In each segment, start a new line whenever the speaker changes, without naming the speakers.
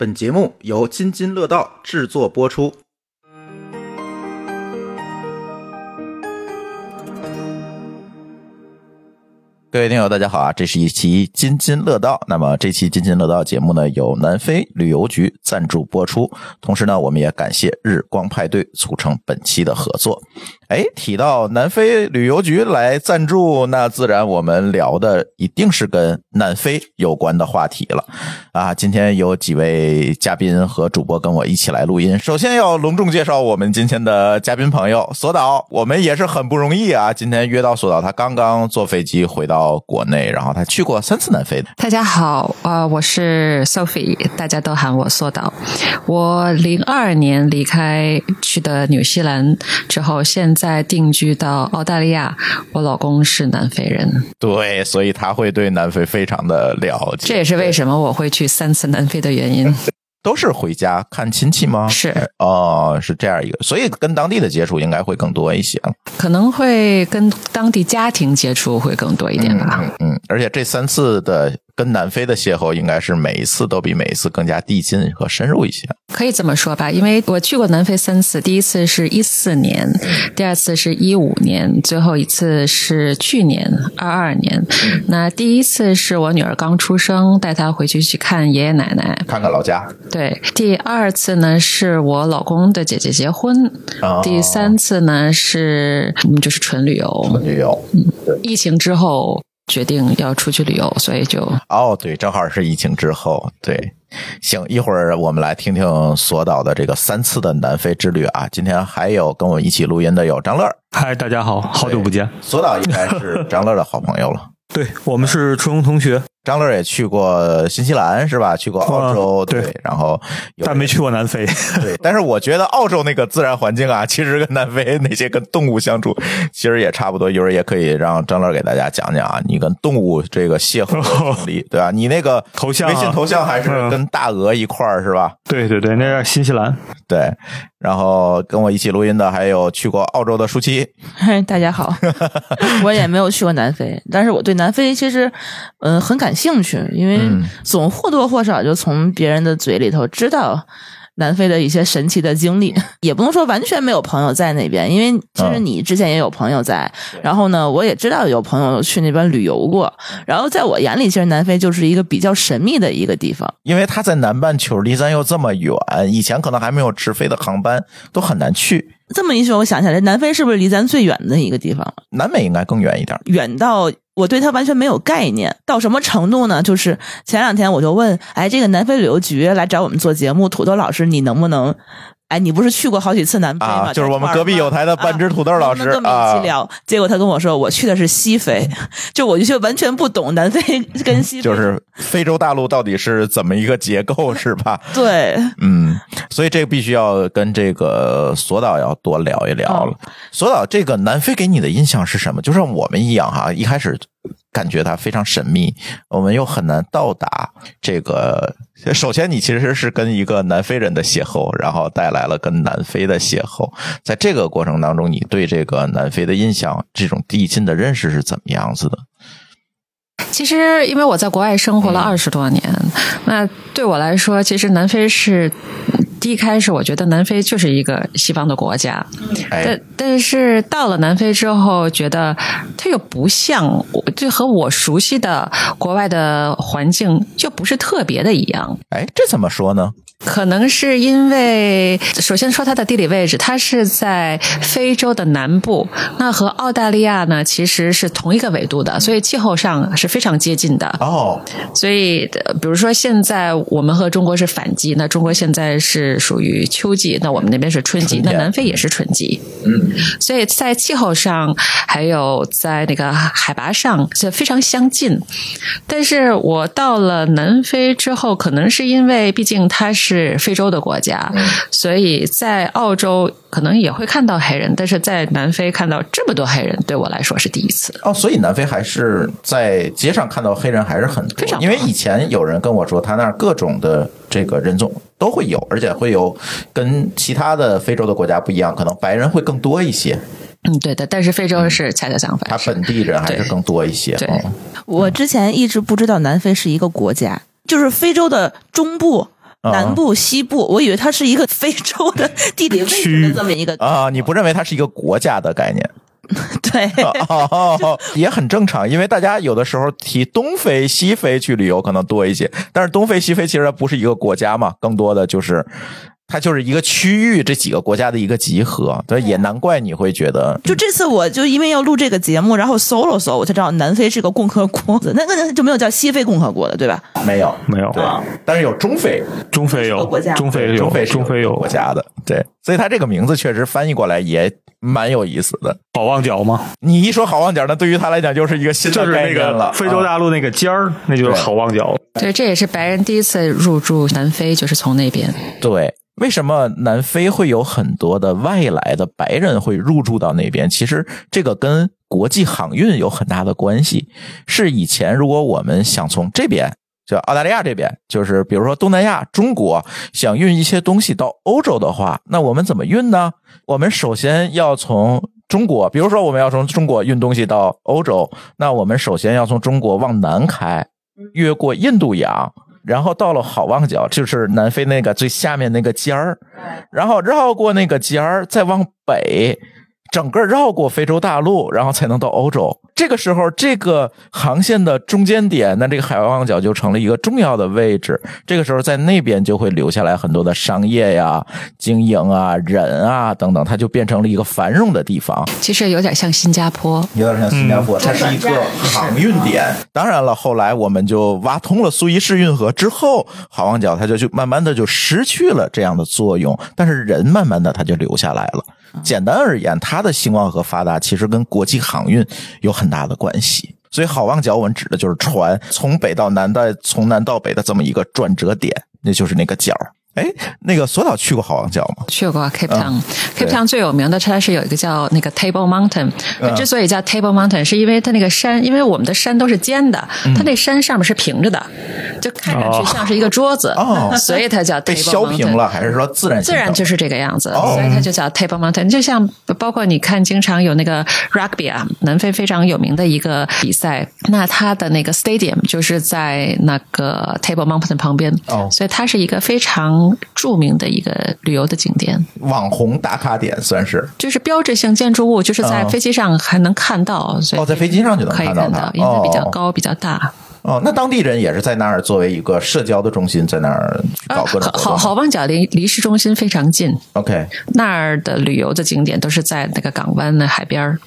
本节目由津津乐道制作播出。
各位听友，大家好啊！这是一期津津乐道。那么这期津津乐道节目呢，由南非旅游局赞助播出。同时呢，我们也感谢日光派对促成本期的合作。哎，提到南非旅游局来赞助，那自然我们聊的一定是跟南非有关的话题了啊！今天有几位嘉宾和主播跟我一起来录音。首先要隆重介绍我们今天的嘉宾朋友索导，我们也是很不容易啊！今天约到索导，他刚刚坐飞机回到。国内，然后他去过三次南非。
大家好，啊，我是 Sophie，大家都喊我索导。我零二年离开去的纽西兰之后，现在定居到澳大利亚。我老公是南非人，
对，所以他会对南非非常的了解。
这也是为什么我会去三次南非的原因。
都是回家看亲戚吗？
是
哦，是这样一个，所以跟当地的接触应该会更多一些
可能会跟当地家庭接触会更多一点吧。
嗯，而且这三次的。跟南非的邂逅应该是每一次都比每一次更加递进和深入一些，
可以这么说吧？因为我去过南非三次，第一次是一四年，第二次是一五年，最后一次是去年二二年。那第一次是我女儿刚出生，带她回去去看爷爷奶奶，
看看老家。
对，第二次呢是我老公的姐姐结婚，第三次呢是我们就是纯旅游，
纯旅游。
嗯，疫情之后。决定要出去旅游，所以就
哦，对，正好是疫情之后，对，行，一会儿我们来听听索导的这个三次的南非之旅啊。今天还有跟我一起录音的有张乐，
嗨，大家好，好久不见，
索导应该是张乐的好朋友了，
对我们是初中同学。
张乐也去过新西兰是吧？去过澳洲，对，然后
但没去过南非。
对，但是我觉得澳洲那个自然环境啊，其实跟南非那些跟动物相处，其实也差不多。一会儿也可以让张乐给大家讲讲啊，你跟动物这个邂逅的经历，对吧？你那个
头像，
微信头像还是跟大鹅一块儿是吧？
对对对，那是新西兰。
对，然后跟我一起录音的还有去过澳洲的舒淇。
嗨，大家好，我也没有去过南非，但是我对南非其实嗯很感兴趣，因为。嗯，总或多或少就从别人的嘴里头知道南非的一些神奇的经历，也不能说完全没有朋友在那边，因为其实你之前也有朋友在，然后呢，我也知道有朋友去那边旅游过，然后在我眼里，其实南非就是一个比较神秘的一个地方，
因为它在南半球，离咱又这么远，以前可能还没有直飞的航班，都很难去。
这么一说，我想起来，南非是不是离咱最远的一个地方？
南美应该更远一点，
远到。我对它完全没有概念，到什么程度呢？就是前两天我就问，哎，这个南非旅游局来找我们做节目，土豆老师，你能不能？哎，你不是去过好几次南非吗？
就是我们隔壁有台的半只土豆老师
啊。聊，结果他跟我说，我去的是西非，就我就完全不懂南非 跟西。
就是非洲大陆到底是怎么一个结构，是吧？
对，
嗯，所以这个必须要跟这个索导要多聊一聊了。索导，这个南非给你的印象是什么？就像我们一样哈，一开始。感觉它非常神秘，我们又很难到达这个。首先，你其实是跟一个南非人的邂逅，然后带来了跟南非的邂逅。在这个过程当中，你对这个南非的印象，这种递进的认识是怎么样子的？
其实，因为我在国外生活了二十多年，那对我来说，其实南非是。第一开始，我觉得南非就是一个西方的国家，但但是到了南非之后，觉得它又不像，就和我熟悉的国外的环境就不是特别的一样。
哎，这怎么说呢？
可能是因为，首先说它的地理位置，它是在非洲的南部，那和澳大利亚呢其实是同一个纬度的，所以气候上是非常接近的。
哦，
所以比如说现在我们和中国是反季，那中国现在是属于秋季，那我们那边是春季，那南非也是春季。
嗯，
所以在气候上还有在那个海拔上是非常相近。但是我到了南非之后，可能是因为毕竟它是。是非洲的国家，所以在澳洲可能也会看到黑人，但是在南非看到这么多黑人，对我来说是第一次。
哦，所以南非还是在街上看到黑人还是很多，因为以前有人跟我说，他那儿各种的这个人种都会有，而且会有跟其他的非洲的国家不一样，可能白人会更多一些。
嗯，对的，但是非洲是恰恰相反，
他本地人还是更多一些。
对，
我之前一直不知道南非是一个国家，就是非洲的中部。
啊
南部、西部，我以为它是一个非洲的地理位置的这么一个
啊，你不认为它是一个国家的概念？
对。
哦，也很正常，因为大家有的时候提东非、西非去旅游可能多一些，但是东非、西非其实它不是一个国家嘛，更多的就是它就是一个区域，这几个国家的一个集合，对，也难怪你会觉得
就这次，我就因为要录这个节目，然后搜了搜，我才知道南非是个共和国，那个就没有叫西非共和国的，对吧？
没有
没有
对，但是有中非，
中非有
国家
中非有
中非
中非有
国家的，对，所以它这个名字确实翻译过来也蛮有意思的。
好望角吗？
你一说好望角，那对于他来讲就是一个新的
就是那
概念了。
个非洲
啊
大陆那个尖儿，那就是好望角。
对，这也是白人第一次入驻南非，就是从那边。
对，为什么南非会有很多的外来的白人会入驻到那边？其实这个跟国际航运有很大的关系。是以前如果我们想从这边。就澳大利亚这边，就是比如说东南亚、中国想运一些东西到欧洲的话，那我们怎么运呢？我们首先要从中国，比如说我们要从中国运东西到欧洲，那我们首先要从中国往南开，越过印度洋，然后到了好望角，就是南非那个最下面那个尖儿，然后绕过那个尖儿，再往北，整个绕过非洲大陆，然后才能到欧洲。这个时候，这个航线的中间点，那这个海望角就成了一个重要的位置。这个时候，在那边就会留下来很多的商业呀、经营啊、人啊等等，它就变成了一个繁荣的地方。
其实有点像新加坡，
有点像新加坡，它是一个航运点。当然了，后来我们就挖通了苏伊士运河之后，好望角它就就慢慢的就失去了这样的作用，但是人慢慢的它就留下来了。简单而言，它的兴旺和发达其实跟国际航运有很大的关系。所以好望角我们指的就是船从北到南的，从南到北的这么一个转折点，那就是那个角。哎，那个索岛去过好望角吗？
去过 Cape Town、
嗯
Cape
对
Town 最有名的，它是有一个叫那个 Table Mountain。它
嗯。
之所以叫 Table Mountain，是因为它那个山，因为我们的山都是尖的，
嗯。
它那山上面是平着的，就看上去像是一 gable 桌子，
哦。
所以它叫
被
Table
削平了，还是说自然
自然就是是这个样子，
哦。
所以它就叫 Table Mountain。就像包括你看，经常有那个 rugby 啊，南非非常有名的一个比赛，那它的那个 stadium 就是在那个 Table Mountain 旁边，
哦。
所以它是一个非常著名的一个旅游的景点，
网红打卡点，算是。
就是标志性建筑物，就是在
哦
飞机上还能看到，所以
哦，在飞机上就能看到它。
看到，，因为它比较
哦
高、比较大。
哦，那当地人也是在那儿作为一个社交的中心，在那儿去搞各种活动。
好好望角离离市中心非常近
，OK，
那儿的旅游的景点都是在那个港湾的海边儿，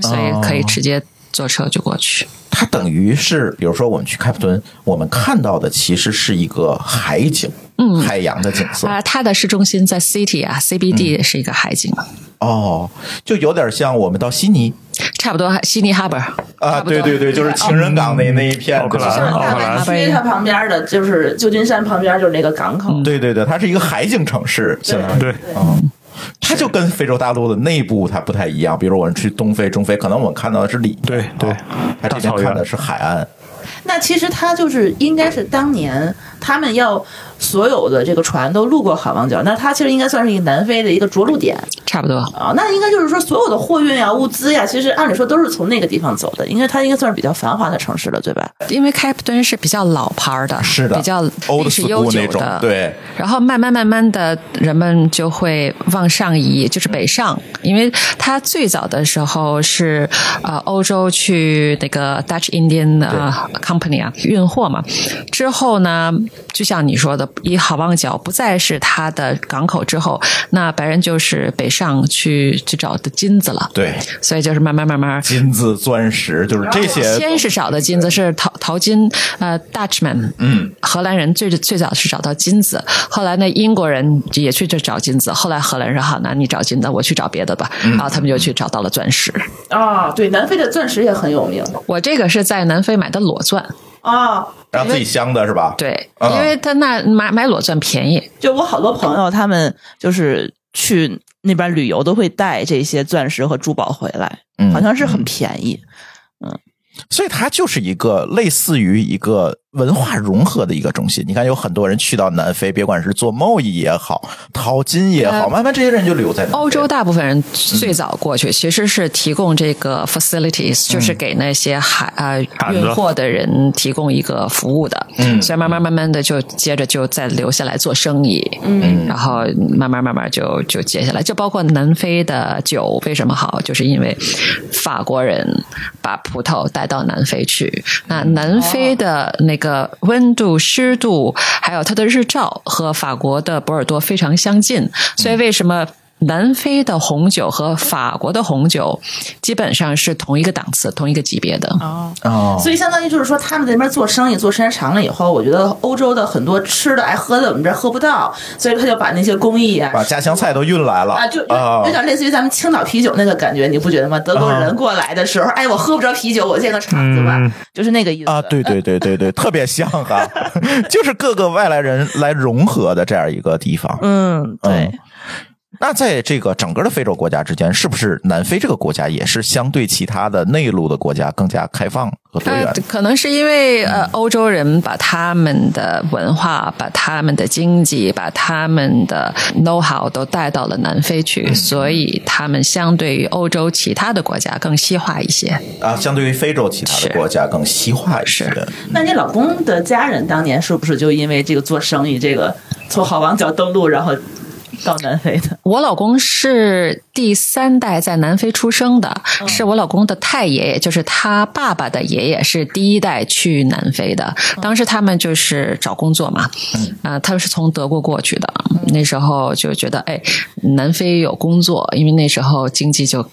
所以可以直接坐车就过去。
它等于是，比如说我们去开普敦，我们看到的其实是一个海景，嗯，海洋的景色。
啊，它的市中心在 City 啊
嗯
，CBD 是一个海景，
哦，就有点像我们到悉尼。
差不多悉尼 Harbour
啊，对对对，就是情人港那那一片，
奥克兰
对吧
奥克兰
因为它旁边的就是旧金山旁边就是那个港口，
对对对，它是一个海景城市，相当于。
对，
嗯，它就跟非洲大陆的内部它不太一样。比如我们去东非、中非，可能我们看到的是里面，
对对
啊它这边看的是海岸。
那其实它就是应该是当年他们要所有的这个船都路过好望角，那它其实应该算是一个南非的一个着陆点
差不多。
啊。那应该就是说所有的货运呀、物资呀，其实按理说都是从那个地方走的，应该它应该算是比较繁华的城市了，对吧？
因为开普敦是比较老牌儿的，
是的
比较历史悠
school 那种
久的，
对。
然后慢慢慢慢的，人们就会往上移，就是北上，因为它最早的时候是呃欧洲去那个 Dutch Indian 啊、Company 啊运货嘛，之后呢，就像你说的，以好望角不再是它的港口之后，那白人就是北上去去找的金子了，
对，
所以就是慢慢慢慢
金子、钻石，就是这些。
先是找的金子是淘淘金，呃，Dutchman，嗯，荷兰人最最早是找到金子，后来呢，英国人也去这找金子，后来荷兰人好，那你找金子，我去找别的吧，然后他们就去找到了钻石。
啊，对，南非的钻石也很有名。
我这个是在南非买的裸钻，
啊。
然后自己镶的是吧？
对，
嗯
因为他那买买裸钻便宜，
就我好多朋友，他们就是去那边旅游都会带这些钻石和珠宝回来，
嗯
好像是很便宜。
嗯所以它就是一个类似于一个文化融合的一个中心。你看，有很多人去到南非，别管是做贸易也好，淘金也好，慢慢这些人就留在
欧洲。大部分人最早过去其实是提供这个 facilities，就是给那些海啊运货的人提供一个服务的。嗯，所以慢慢慢慢的就接着就再留下来做生意。嗯，然后慢慢慢慢就就接下来，就包括南非的酒为什么好，就是因为法国人把葡萄带到南非去。那南非的那个温度、湿度，还有它的日照和法国的波尔多非常相近，所以为什么？南非的红酒和法国的红酒基本上是同一个档次、同一个级别的。
哦。哦，所以相当于就是说，他们在那边做生意做时间长了以后，我觉得欧洲的很多吃的爱喝的，我们这喝不到，所以他就把那些工艺啊，
把家乡菜都运来了。
啊，就有点类似于咱们青岛啤酒那个感觉，你不觉得吗？德国人过来的时候，哎，我喝不着啤酒，我建个厂子吧，就是那个意思。
啊，对对对对对，特别像哈，就是各个外来人来融合的这样一个地方，
嗯，对。
那在这个整个的非洲国家之间，是不是南非这个国家也是相对其他的内陆的国家更加开放和多元？
可能是因为呃，欧洲人把他们的文化、把他们的经济、把他们的 know how 都带到了南非去，所以他们相对于欧洲其他的国家更西化一些
啊。相对于非洲其他的国家更西化一些。
那你老公的家人当年是不是就因为这个做生意，这个从好望角登陆，然后？到南非的，
我老公是第三代在南非出生的，是我老公的太爷爷，就是他爸爸的爷爷是第一代去南非的。当时他们就是找工作嘛，啊，他们是从德国过去的，那时候就觉得哎，南非有工作，因为那时候经济就。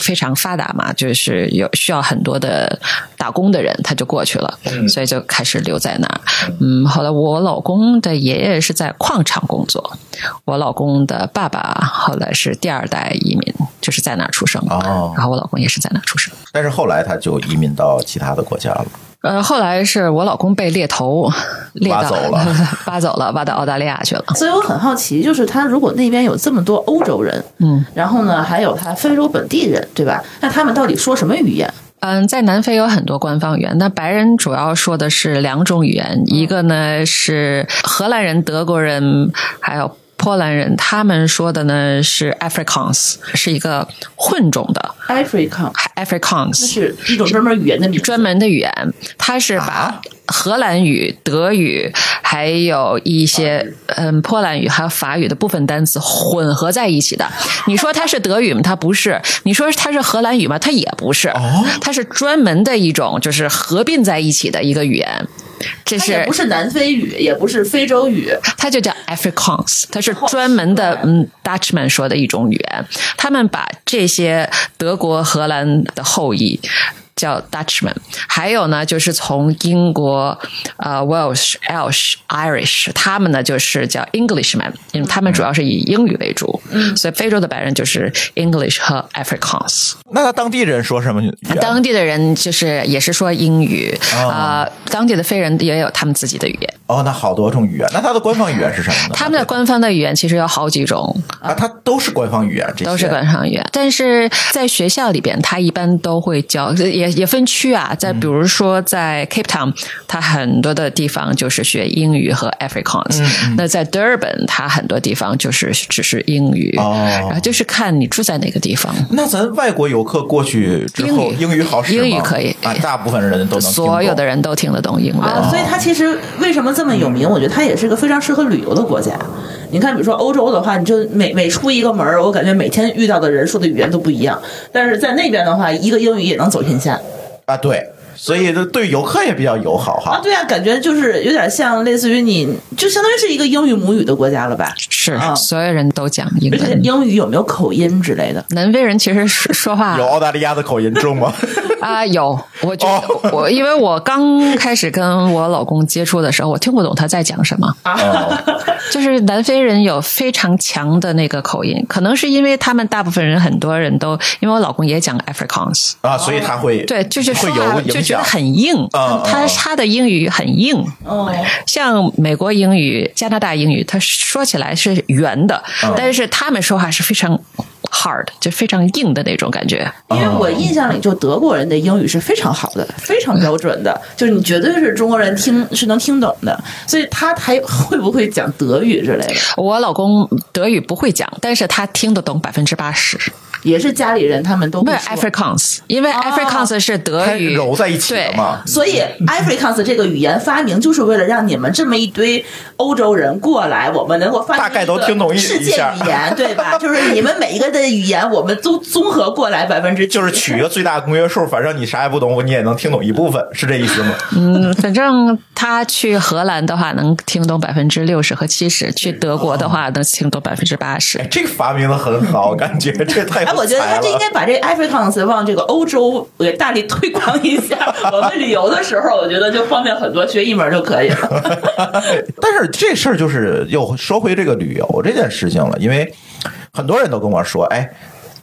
非常发达嘛，就是有需要很多的打工的人，他就过去了，所以就开始留在那儿。嗯，后来我老公的爷爷是在矿场工作，我老公的爸爸后来是第二代移民，就是在那儿出生的。哦，然后我老公也是在那儿出生，
但是后来他就移民到其他的国家了。
呃，后来是我老公被猎头
挖走了，
挖走了，挖到澳大利亚去了。
所以我很好奇，就是他如果那边有这么多欧洲人，嗯，然后呢，还有他非洲本地人，对吧？那他们到底说什么语言？
嗯，在南非有很多官方语言，那白人主要说的是两种语言，一个呢是荷兰人、德国人，还有。波兰人他们说的呢是 Afrikaans，是一个混种的
Afrikaans，Afrikaans
是
一种专门语言的
专门的语言，它是把荷兰语、德语还有一些嗯波兰语还有法语的部分单词混合在一起的。你说它是德语吗？它不是。你说它是荷兰语吗？它也不是。它是专门的一种，就是合并在一起的一个语言。这是
不是南非语，也不是非洲语，
它就叫 Afrikaans，它是专门的嗯 Dutchman 说的一种语言。他们把这些德国、荷兰的后裔。叫 Dutchman，还有呢，就是从英国、呃 Welsh、Welsh、Irish，他们呢就是叫 Englishman，因为他们主要是以英语为主，所以非洲的白人就是 English 和 Afrikaans。
那他当地人说什么？
当地的人就是也是说英语啊，当地的非人也有他们自己的语言。
哦，那好多种语言。那他的官方语言是什么呢？
他们的官方的语言其实有好几种
啊，它都是官方语言，这
都是官方语言。但是在学校里边，他一般都会教也。也也分区啊，在比如说在 Cape Town，它很多的地方就是学英语和 Afrikaans。那在 Durban，它很多地方就是只是英语。哦，然后就是看你住在哪个地方。
那咱外国游客过去之后，英语好使
吗？英语可以
啊，大部分人都能，
所有的人都听得懂英文。
所以它其实为什么这么有名？我觉得它也是个非常适合旅游的国家。你看，比如说欧洲的话，你就每每出一个门我感觉每天遇到的人说的语言都不一样。但是在那边的话，一个英语也能走天下。
啊，对。所以，对游客也比较友好哈。
啊，对啊，感觉就是有点像类似于你，就相当于是一个英语母语的国家了吧？
是，所有人都讲英文。
英语有没有口音之类的？
南非人其实说话
有澳大利亚的口音重吗？
啊，有。我觉得我因为我刚开始跟我老公接触的时候，我听不懂他在讲什么。啊，就是南非人有非常强的那个口音，可能是因为他们大部分人很多人都因为我老公也讲 Afrikaans
啊，所以他会
对，就是
会有影响。
很硬，他他的英语很硬，像美国英语、加拿大英语，他说起来是圆的，但是他们说话是非常 hard，就非常硬的那种感觉。
因为我印象里，就德国人的英语是非常好的，非常标准的，就是你绝对是中国人听是能听懂的。所以他还会不会讲德语之类的？
我老公德语不会讲，但是他听得懂百分之八十。
也是家里人他们都
没有
会说
Afrikaans，因为 Afrikaans 是德
它
语
揉在一起的嘛。
所以 Afrikaans 这个语言发明就是为了让你们这么一堆欧洲人过来，我们能够发明
大概都听懂一
世界语言，对吧？就是你们每一个的语言，我们都综合过来百分之
就是取一个最大公约数，反正你啥也不懂，你也能听懂一部分，是这意思吗？
嗯，反正他去荷兰的话能听懂百分之六十和七十，去德国的话能听懂百分之八十。
这个发明的很好，感觉这太
哎，我觉得他这应该把这个 Afrikaans 往这个欧洲给大力推广一下。我们旅游的时候，我觉得就方便很多，学一门就可以了。
但是这事儿就是又说回这个旅游这件事情了，因为很多人都跟我说，哎。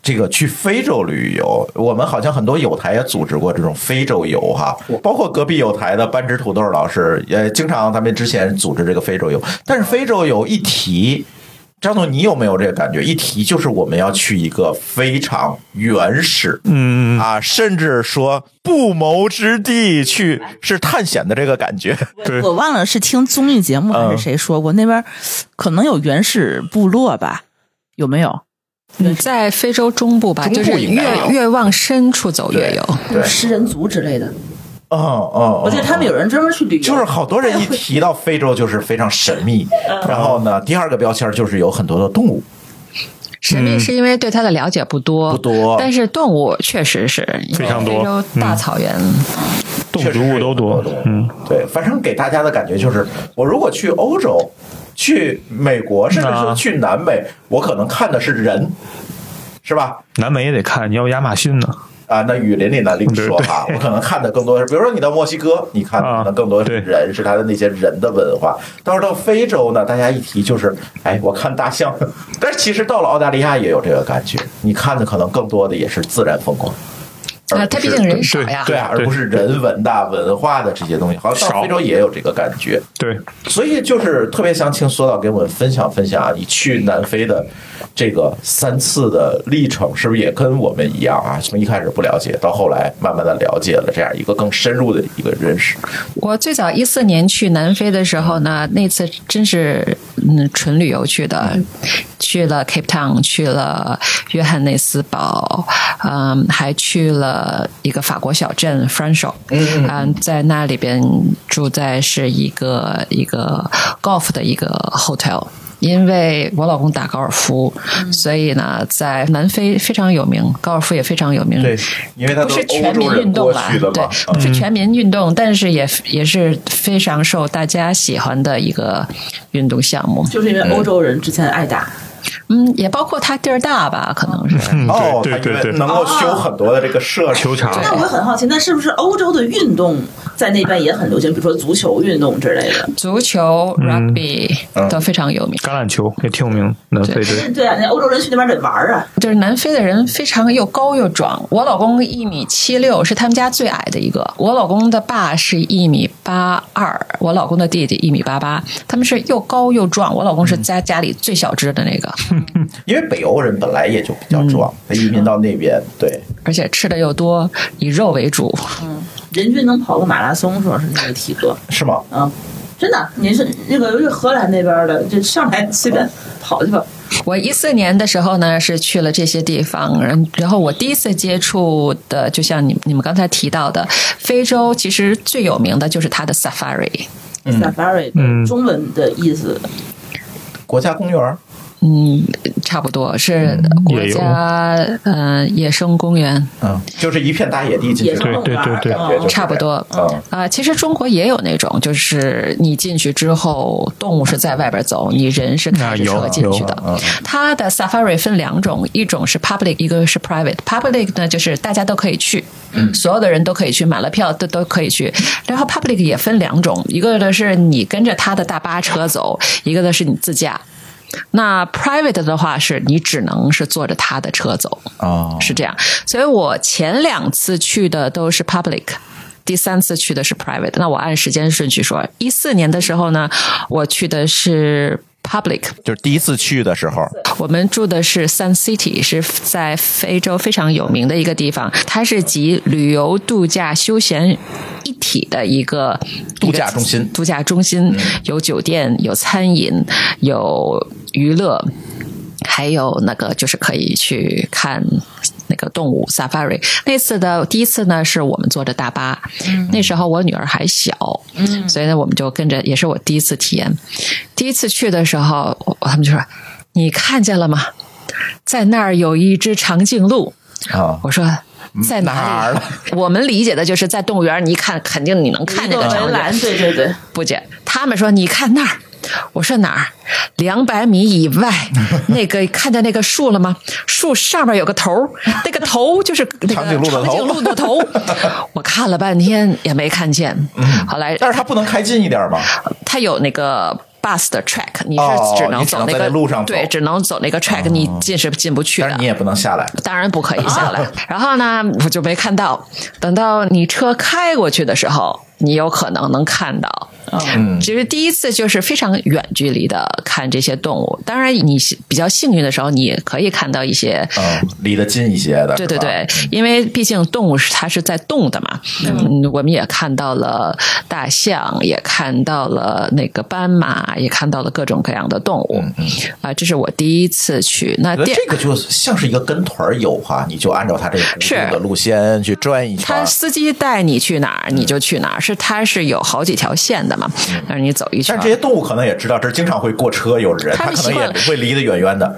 这个去非洲旅游，我们好像很多友台也组织过这种非洲游哈，包括隔壁友台的班直土豆老师也经常他们之前组织这个非洲游。但是非洲游一提，张总你有没有这个感觉？一提就是我们要去一个非常原始，
嗯，
啊，甚至说不谋之地去是探险的这个感觉。
对
我忘了是听综艺节目还是谁说过，那边可能有原始部落吧？有没有？
嗯，在非洲中部吧，
中部
就是
应该有
越越往深处走越有。
对，
食人族之类的。
嗯嗯，
我记得他们有人专门去旅游，
就是好多人一提到非洲就是非常神秘，然后呢，第二个标签就是有很多的动物，
神秘是因为对它的了解不多，
不多。
但是动物确实是
非常多。
非洲大草原，
动植物都多。嗯，
对，反正给大家的感觉就是，我如果去欧洲、去美国，甚至是
啊。
去南美，我可能看的是人，是吧？
南美也得看，你要亚马逊呢，
啊，那雨林里呢，另说哈。我可能看的更多是，比如说你到墨西哥，你看的可能更多是
对
人，是他的那些人的文化。到时候到非洲呢，大家一提就是，哎，我看大象。但是其实到了澳大利亚也有这个感觉，你看的可能更多的也是自然风光。而
啊，它毕竟人少呀。
对啊，而不是人文的文化的这些东西，好像到非洲也有这个感觉。
对，
所以就是特别想请索导给我们分享分享啊，你去南非的这个三次的历程，是不是也跟我们一样啊？从一开始不了解，到后来慢慢的了解了，这样一个更深入的一个认识。
我最早一四年去南非的时候呢，那次真是嗯纯旅游去的，去了 Cape Town，去了约翰内斯堡，嗯，还去了一个法国小镇 Franchot，嗯，在那里边住在是一个一个 golf 的一个 hotel。因为我老公打高尔夫，所以呢，在南非非常有名，高尔夫也非常有名。
对，因为它
不是全民运动啦
过去的，
对，，不是全民运动，但是也也是非常受大家喜欢的一个运动项目。
就是因为欧洲人之前爱打，
嗯，也包括它地儿大吧，可能是。
嗯，
哦，
对对对
能够修很多的这个设施
球场
那我很好奇，那是不是欧洲的运动在那边也很流行？比如说足球运动之类的。
足球、rugby
嗯
都非常有名。
橄榄球也挺有名，南非队。
对啊，那欧洲人去那边得玩啊。
就是南非的人非常又高又壮。我老公一米七六，是他们家最矮的一个。我老公的爸是一米八二，我老公的弟弟一米八八，他们是又高又壮。我老公是家家里最小只的那个，
因为北欧人本来也就比较壮，他移民到那边，对，
而且吃的又多，以肉为主。
嗯人均能跑个马拉松，说是那个体格
是吗？
啊，真的。你是那个是荷兰那边的，就上来随便跑去吧。
我一四年的时候呢，是去了这些地方，然然后我第一次接触的，就像你你们刚才提到的，非洲其实最有名的就是它的
safari，Safari
嗯
中文的意思，
国家公园，
嗯，差不多是国家嗯野生公园，
嗯，就是一片大野地进去，
对对对对
差不多。啊、其实中国也有那种，就是你进去之后，动物是在外边走，你人是开着车进去的。它的 safari 分两种，一种是 public，一个是 private。public 呢，就是大家都可以去，所有的人都可以去，买了票都都可以去。然后 public 也分两种，一个的是你跟着他的大巴车走，一个的是你自驾。那 private 的话，是你只能是坐着他的车走。
哦，
是这样。所以我前两次去的都是 public。第三次去的是 private，那我按时间顺序说，一四年的时候呢，我去的是 Public，
就是第一次去的时候，
我们住的是 Sun City，是在非洲非常有名的一个地方，它是集旅游、度假、休闲一体的一个
度假中心。
度假中心有酒店，有餐饮，有娱乐。还有那个就是可以去看那个动物 safari。那次的第一次呢，是我们坐着大巴，那时候我女儿还小，嗯，所以呢，我们就跟着，也是我第一次体验。第一次去的时候，我他们就说：“你看见了吗？在那儿有一只长颈鹿。”
啊，
我说。在
哪儿
里
了？
我们理解的就是在动物园，你一看肯定你能看见
一个
个长颈鹿。
围栏，对对对，
不姐，他们说你看那儿，我说哪儿？两百米以外，那个看见那个树了吗？树上面有个头，那个头就是那个
长颈鹿的头
长颈鹿的头。我看了半天也没看见，后来
但是它不能开近一点吗？
它有那个 bus 的 track，你
哦
是只能走那个
那路上
对，只能走那个 track，你进是进不去的
你。也不能下来。
当然不可以下来。然后呢，我就没看到。等到你车开过去的时候，你有可能能看到。
嗯
其实第一次就是非常远距离的看这些动物。当然，你比较幸运的时候，你也可以看到一些。
嗯，离得近一些的，
对对对，因为毕竟动物是它是在动的嘛，嗯，我们也看到了大象，也看到了那个斑马，也看到了各种各样的动物，嗯啊，这是我第一次去。那
这个就像是一个跟团游哈，你就按照他这个的路线去转一圈儿。
他司机带你去哪儿，你就去哪儿，是他是有好几条线的嘛，让你走一圈
但是。这些动物可能也知道这儿经常会过车有人，
他
它可能也会离得远远的。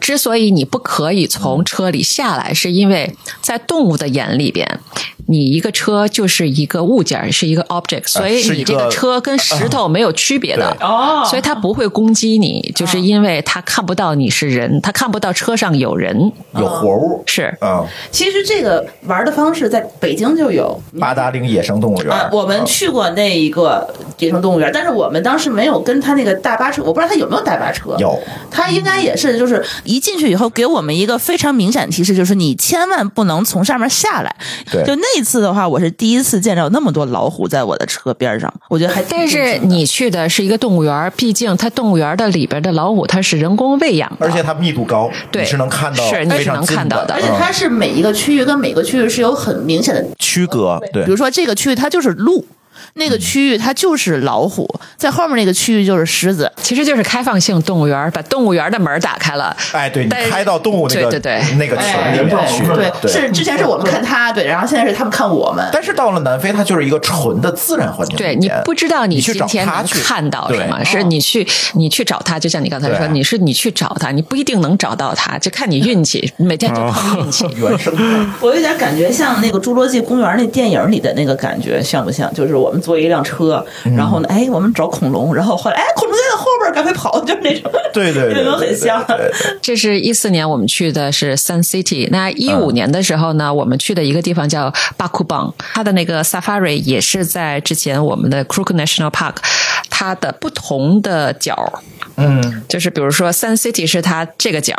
之所以你不可以从车里下来，是因为在动物的眼里边，你一个车就是一个物件，是一个 object，所以你这个车跟石头没有区别的
对。
哦。
所以它不会攻击你，就是因为它看不到你是人，它看不到车上有人，
有活物，
是。
嗯，
其实这个玩的方式在北京就有。
八达岭野生动物园。
啊，，我们去过那一个野生动物园，但是我们当时没有跟他那个大巴车，我不知道他有没有大巴车。
有，
他应该也是，就是
一进去以后给我们一个非常明显的提示，就是你千万不能从上面下来。
对
就那一次的话，我是第一次见着那么多老虎在我的车边上，我觉得还
但是你去的是一个动物园，毕竟它动物园的里边的老虎它是人工喂养的，
而且它密度高，
对
你是能看到
是你是能
非常近
看到的。
而且它是每一个区域跟每个区域是有很明显的
区隔，对。
比如说这个区域它就是鹿，那个区域它就是老虎，在后面那个区域就是狮子。
其实就是开放性动物园，把动物园的门打开了。
哎，对你开到动物那个
对对对
那个群里面去，
对对，是之前是我们看它，对，然后现在是他们看我们。
但是到了南非，它就是一个纯的自然环境
对，你不知道
你去找
今天能看到什么，是你去你去找它，就像你刚才说，你是你去找它，你不一定能找到它，就看你运气，每天就碰运气。
原生态。
我有点感觉像那个《侏罗纪公园》那电影里的那个感觉，像不像？就是我们坐一辆车，然后呢，哎，我们找恐龙，然后后来，哎，恐龙就在后边，赶快跑，就是那种，
对对对，
很像？
对对。对
这是一四年我们去的是 Sun City，那一五年的时候呢，我们去的一个地方叫巴库邦，它的那个 Safari 也是在之前我们的 Crook National Park，它的不同的角。
嗯，
就是比如说，Sun City 是它这个角，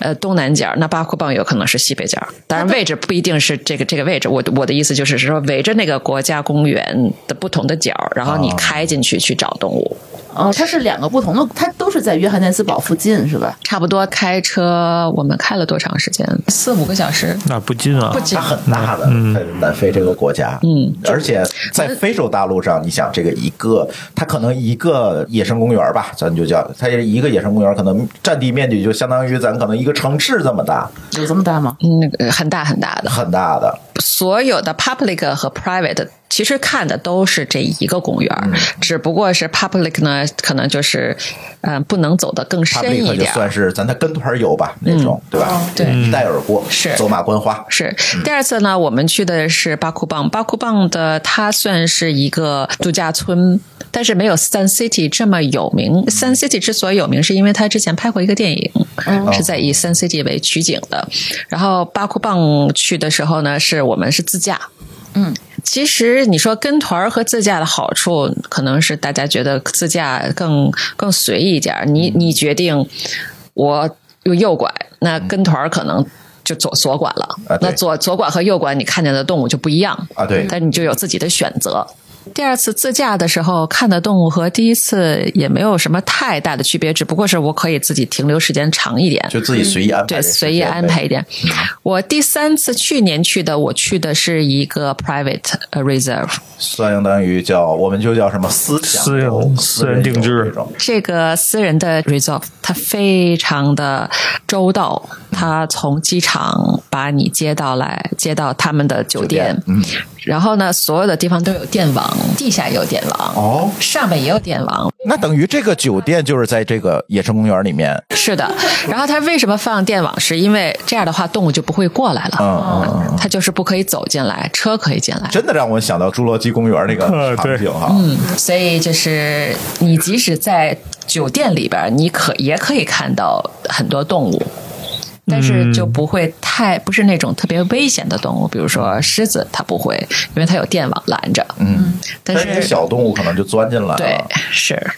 呃，东南角，那巴库邦有可能是西北角，当然位置不一定是这个这个位置。我我的意思就是说，围着那个国家公园的不同的角，然后你开进去去找动物。
哦，它是两个不同的，它都是在约翰内斯堡附近，是吧？
差不多开车，我们开了多长时间？四五个小时。
那不近啊，
不近
它很大的，在南非这个国家，
嗯，
而且在非洲大陆上，你想这个一个，它可能一个野生公园吧，咱就叫它这一个野生公园，可能占地面积就相当于咱可能一个城市这么大，
有这么大吗？
嗯，那个很大很大的，
很大的。
所有的 public 和 private 其实看的都是这一个公园，
嗯
只不过是 public 呢，可能就是嗯、呃不能走得更深
public 就
一点。
算是咱的跟团游吧，那种对吧？
对
一带而过，
是
走马观花，
是第二次呢，我们去的是巴库邦。巴库邦的它算是一个度假村，但是没有 Sun City 这么有名。Sun City 之所以有名，是因为他之前拍过一个电影，是在以 Sun City 为取景的。然后巴库棒去的时候呢，是我们是自驾。嗯，其实你说跟团儿和自驾的好处，可能是大家觉得自驾更更随意一点儿。你你决定我用右拐，那跟团儿可能就左左拐了。
啊
那左左拐和右拐，你看见的动物就不一样
啊对
但你就有自己的选择。第二次自驾的时候看的动物和第一次也没有什么太大的区别，只不过是我可以自己停留时间长一点，
就自己随意安排
对，随意安排一点。我第三次去年去的，我去的是一个 private 呃 reserve，
相当于叫我们就叫什么私
私有私人定制。
游这种。
这个私人的 reserve，它非常的周到，它从机场把你接到来，接到他们的酒店，
嗯，
然后呢，所有的地方都有电网，地下也有电网，
哦，
上面也有电网。
那等于这个酒店就是在这个野生公园里面，
是的，然后它为什么放电网？是因为这样的话，动物就不会过来了。
嗯嗯嗯，
它就是不可以走进来，车可以进来。
真的让我想到侏罗纪公园那个
呃
场景哈。
嗯，所以就是你即使在酒店里边，你可也可以看到很多动物，但是就不会太不是那种特别危险的动物，比如说狮子，它不会，因为它有电网拦着。
嗯，
但
但是
是
小动物可能就钻进来了，
对，是。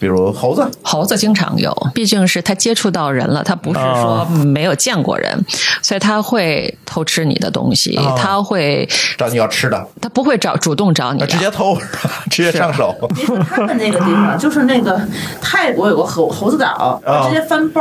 比如猴子，
猴子经常有，毕竟是它接触到人了，它不是说没有见过人，所以它会偷吃你的东西，
哦
它会，
找你要吃的，
它不会找主动找你的，
直接偷，直接上手。
你说他们那个地方，就是那个泰国有个猴猴子岛，他直接翻包。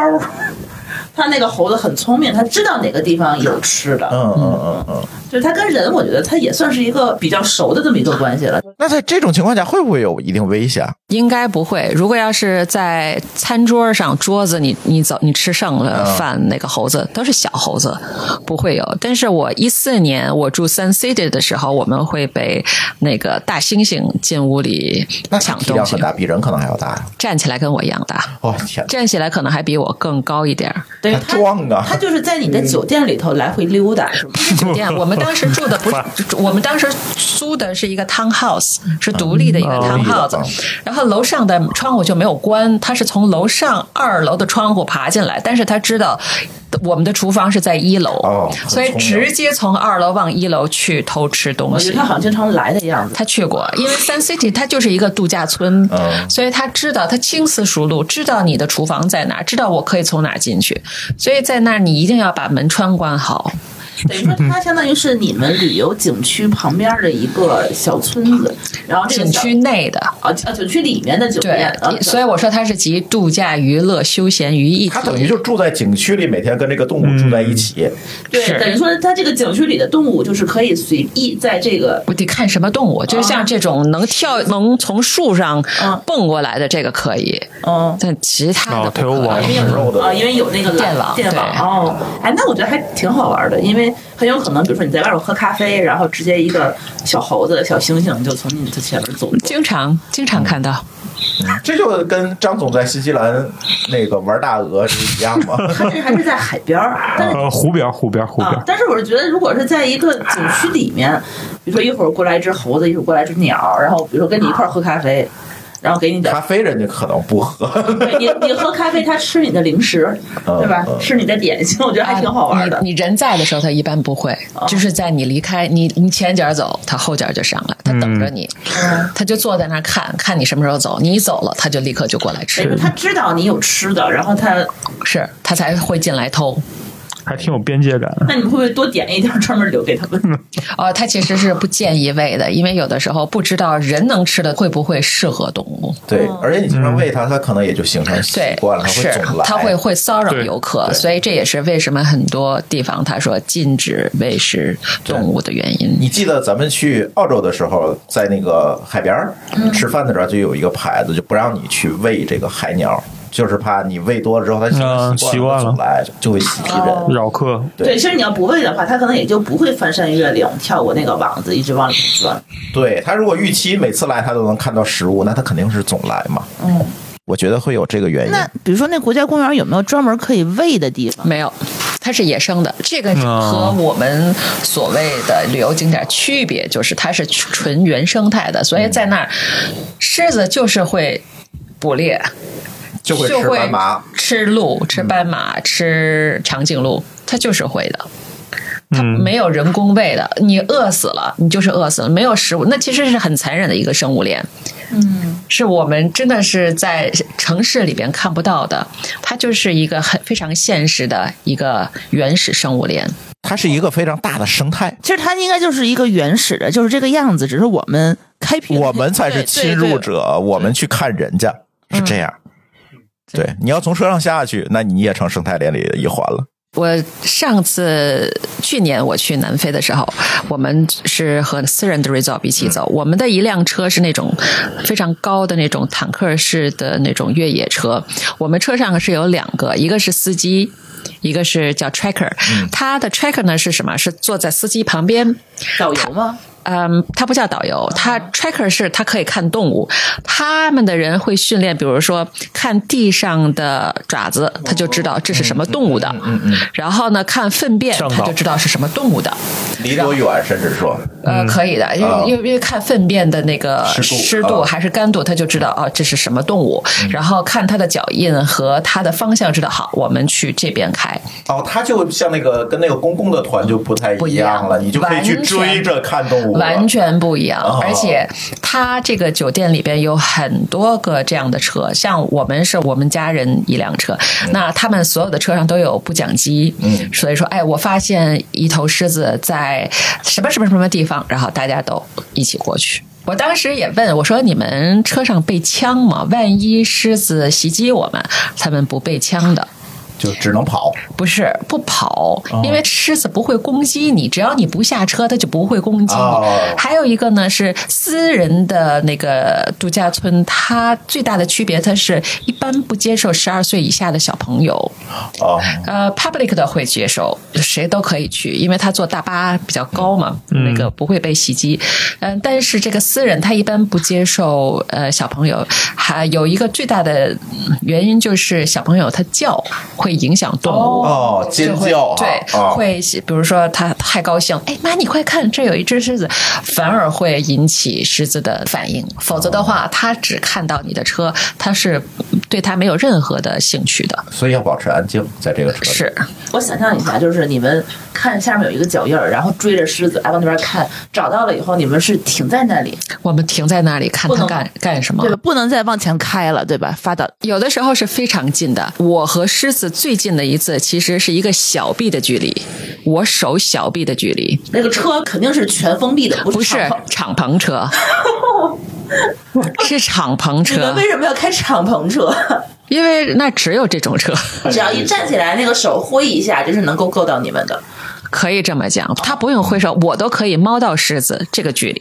他那个猴子很聪明，他知道哪个地方有吃的，
嗯嗯嗯嗯。
就是他跟人，我觉得他也算是一个比较熟的这么一个关系了。
那在这种情况下，会不会有一定危险？
应该不会。如果要是在餐桌上桌子你你走你吃剩了
嗯
饭，那个猴子都是小猴子，不会有。但是我一四年我住 Sun City 的时候，我们会被那个大猩猩进屋里抢东西
体量很，大，比人可能还要大呀！
站起来跟我一样大，
哦天，
站起来可能还比我更高一点儿。
对
他壮啊
他就是在你的酒店里头来回溜达，是吗？
酒店，我们当时住的不是，我们当时租的是一个 townhouse，是独立的一个
嗯
townhouse，、
嗯
然后楼上的窗户就没有关，他是从楼上二楼的窗户爬进来，但是他知道。我们的厨房是在一楼，
哦
所以直接从二楼往一楼去偷吃东西
我觉得。他好像经常来的样子。
他去过，因为 Sun City 它就是一个度假村，
嗯
所以他知道他轻思熟路，知道你的厨房在哪，知道我可以从哪进去，所以在那儿你一定要把门窗关好。
等于说，它相当于是你们旅游景区旁边的一个小村子，然后这个
景区内的，
啊啊景区里面的酒店，然后，
所以我说它是集度假、娱乐、休闲于一体。
它等于就住在景区里，每天跟这个动物住在一起。
对，等于说它这个景区里的动物就是可以随意在这个
我得看什么动物，就是像这种能跳、能从树上
嗯
蹦过来的，这个可以，
嗯。
但其他的
哦它有网
不可以。
因为有
肉的
啊，因为有那个
电网
电网哦，哎，那我觉得还挺好玩的，因为很有可能，比如说你在外头喝咖啡，然后直接一个小猴子、小猩猩就从你的前面走过，
经常经常看到，
这就跟张总在新西兰那个玩大鹅是一样吗？
他这还是在海边。儿，但是
呃，湖边湖边湖
啊
边，，
但是我是觉得，如果是在一个景区里面，比如说一会儿过来一只猴子，一会儿过来一只鸟，然后比如说跟你一块儿喝咖啡，然后给你点
咖啡人家可能不喝。
对你你喝咖啡，他吃你的零食，
嗯
对吧
嗯？
吃你的点心，我觉得还挺好玩的。
啊你你人在的时候，他一般不会，就是在你离开你你前脚走，他后脚就上来，他等着你，他就坐在那儿看看你什么时候走，你一走了，他就立刻就过来吃，
他知道你有吃的，然后他，
是他才会进来偷。
还挺有边界感的。
那你们会不会多点一点，专门留给他们？
哦，他其实是不建议喂的，因为有的时候不知道人能吃的会不会适合动物。
对，而且你经常喂它，它可能也就形成习惯了，，它会
是
总来。
它会会骚扰游客，所以这也是为什么很多地方他说禁止喂食动物的原因。
你记得咱们去澳洲的时候，在那个海边儿吃饭的时候，就有一个牌子，就不让你去喂这个海鸟，就是怕你喂多了之后，它
嗯
习
习惯了
总来就会袭击
哦
人。
扰客，
对，其实你要不喂的话，它可能也就不会翻山越岭，跳过那个网子，一直往里头钻。
对它如果预期每次来它都能看到食物，那它肯定是总来嘛。
嗯，
我觉得会有这个原因。
那比如说那国家公园有没有专门可以喂的地方？
没有，它是野生的。这个
哦
和我们所谓的旅游景点区别，就是它是纯原生态的，所以在那儿，狮子就是会捕猎，
就会吃斑马，
吃鹿、吃斑马、吃长颈鹿，它就是会的。它
嗯
没有人工喂的，你饿死了，你就是饿死了，没有食物，那其实是很残忍的一个生物链。
嗯，
是我们真的是在城市里边看不到的，它就是一个很非常现实的一个原始生物链。
它是一个非常大的生态。
其实它应该就是一个原始的，就是这个样子，只是我们开辟，
我们才是侵入者，我们去看人家是这样。对，你要从车上下去，那你也成生态链里的一环了。
我上次去年我去南非的时候，我们是和私人的 resort 一起走。我们的一辆车是那种非常高的那种坦克式的那种越野车。我们车上是有两个，一个是司机，一个是叫 tracker。他的 tracker 呢是什么？是坐在司机旁边，
导游吗？
嗯，他不叫导游，他 tracker 是他可以看动物。他们的人会训练，比如说看地上的爪子，他就知道这是什么动物的。嗯嗯。然后呢，看粪便，他就知道是什么动物的。
离多远？甚至说，
呃，可以的，因为因为因为看粪便的那个湿度还是干度，他就知道哦，这是什么动物。然后看它的脚印和它的方向，知道好，我们去这边开。
哦，他就像那个跟那个公共的团就不太一样了，你就可以去追着看动物。
完全不一样，而且他这个酒店里边有很多个这样的车，像我们是我们家人一辆车，那他们所有的车上都有不讲机，嗯，所以说，哎，我发现一头狮子在什么什么什么地方，然后大家都一起过去。我当时也问我说：“你们车上备枪吗？万一狮子袭击我们，他们不备枪的。”
就只能跑，
不是不跑，因为狮子不会攻击你，只要你不下车，它就不会攻击你。还有一个呢，是私人的那个度假村，它最大的区别，它是一般不接受十二岁以下的小朋友。
哦，
呃，public 的会接受，谁都可以去，因为他坐大巴比较高嘛，那个不会被袭击。嗯，但是这个私人他一般不接受呃小朋友，还有一个最大的原因就是小朋友他叫会。影响动物
哦，尖叫
对，会比如说他太高兴，哎妈，你快看，这有一只狮子，反而会引起狮子的反应。否则的话，他只看到你的车，他是对他没有任何的兴趣的。
所以要保持安静，在这个车
是
我想象一下，就是你们看下面有一个脚印儿，然后追着狮子哎往那边看，找到了以后，你们是停在那里，
我们停在那里看它干干什么？
对吧？不能再往前开了，对吧？发到
有的时候是非常近的，我和狮子最近的一次，其实是一个小臂的距离，我手小臂的距离。
那个车肯定是全封闭的，
不
是
敞篷车，是敞篷车。
你们为什么要开敞篷车？
因为那只有这种车，
只要一站起来，那个手挥一下，就是能够够到你们的。
可以这么讲，他不用挥手，我都可以猫到狮子这个距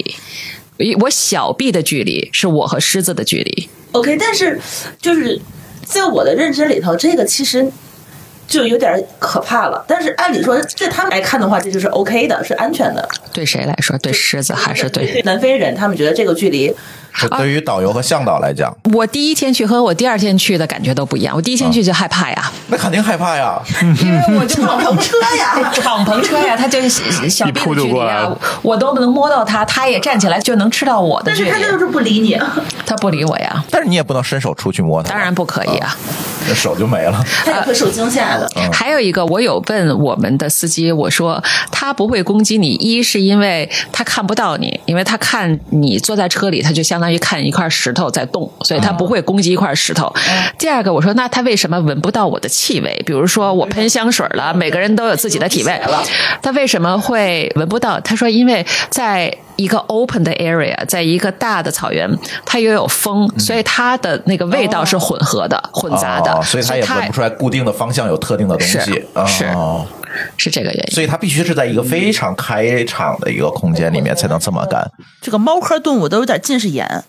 离。我小臂的距离是我和狮子的距离。
OK，但是就是在我的认知里头，这个其实就有点可怕了。但是按理说，在他们来看的话，这就是 OK 的，是安全的。
对谁来说？对狮子还是对
南非人？他们觉得这个距离。
对于导游和向导来讲，
我第一天去和我第二天去的感觉都不一样。我第一天去就害怕呀，
那肯定害怕呀，
因为我就敞篷车呀，敞篷车呀，他就小臂的距离啊，我都能摸到他，他也站起来就能吃到我的距离。
但是他就是不理你，
他不理我呀。
但是你也不能伸手出去摸他，
当然不可以啊，
那手就没了，
他也会受惊吓的。
还有一个，我有问我们的司机，我说他不会攻击你，一是因为他看不到你，因为他看你坐在车里，他就相当于看一块石。头在动，所以它不会攻击一块石头。第二个，我说那它为什么闻不到我的气味？比如说我喷香水了，每个人都有自己的体味，它为什么会闻不到？他说，因为在一个 open 的 area，在一个大的草原，它又有风，所以它的那个味道是混合的、混杂的，
所以它也闻不出来固定的方向有特定的东西。
是是这个原因，
所以它必须是在一个非常开敞的一个空间里面才能这么干。
这个猫科动物都有点近视眼。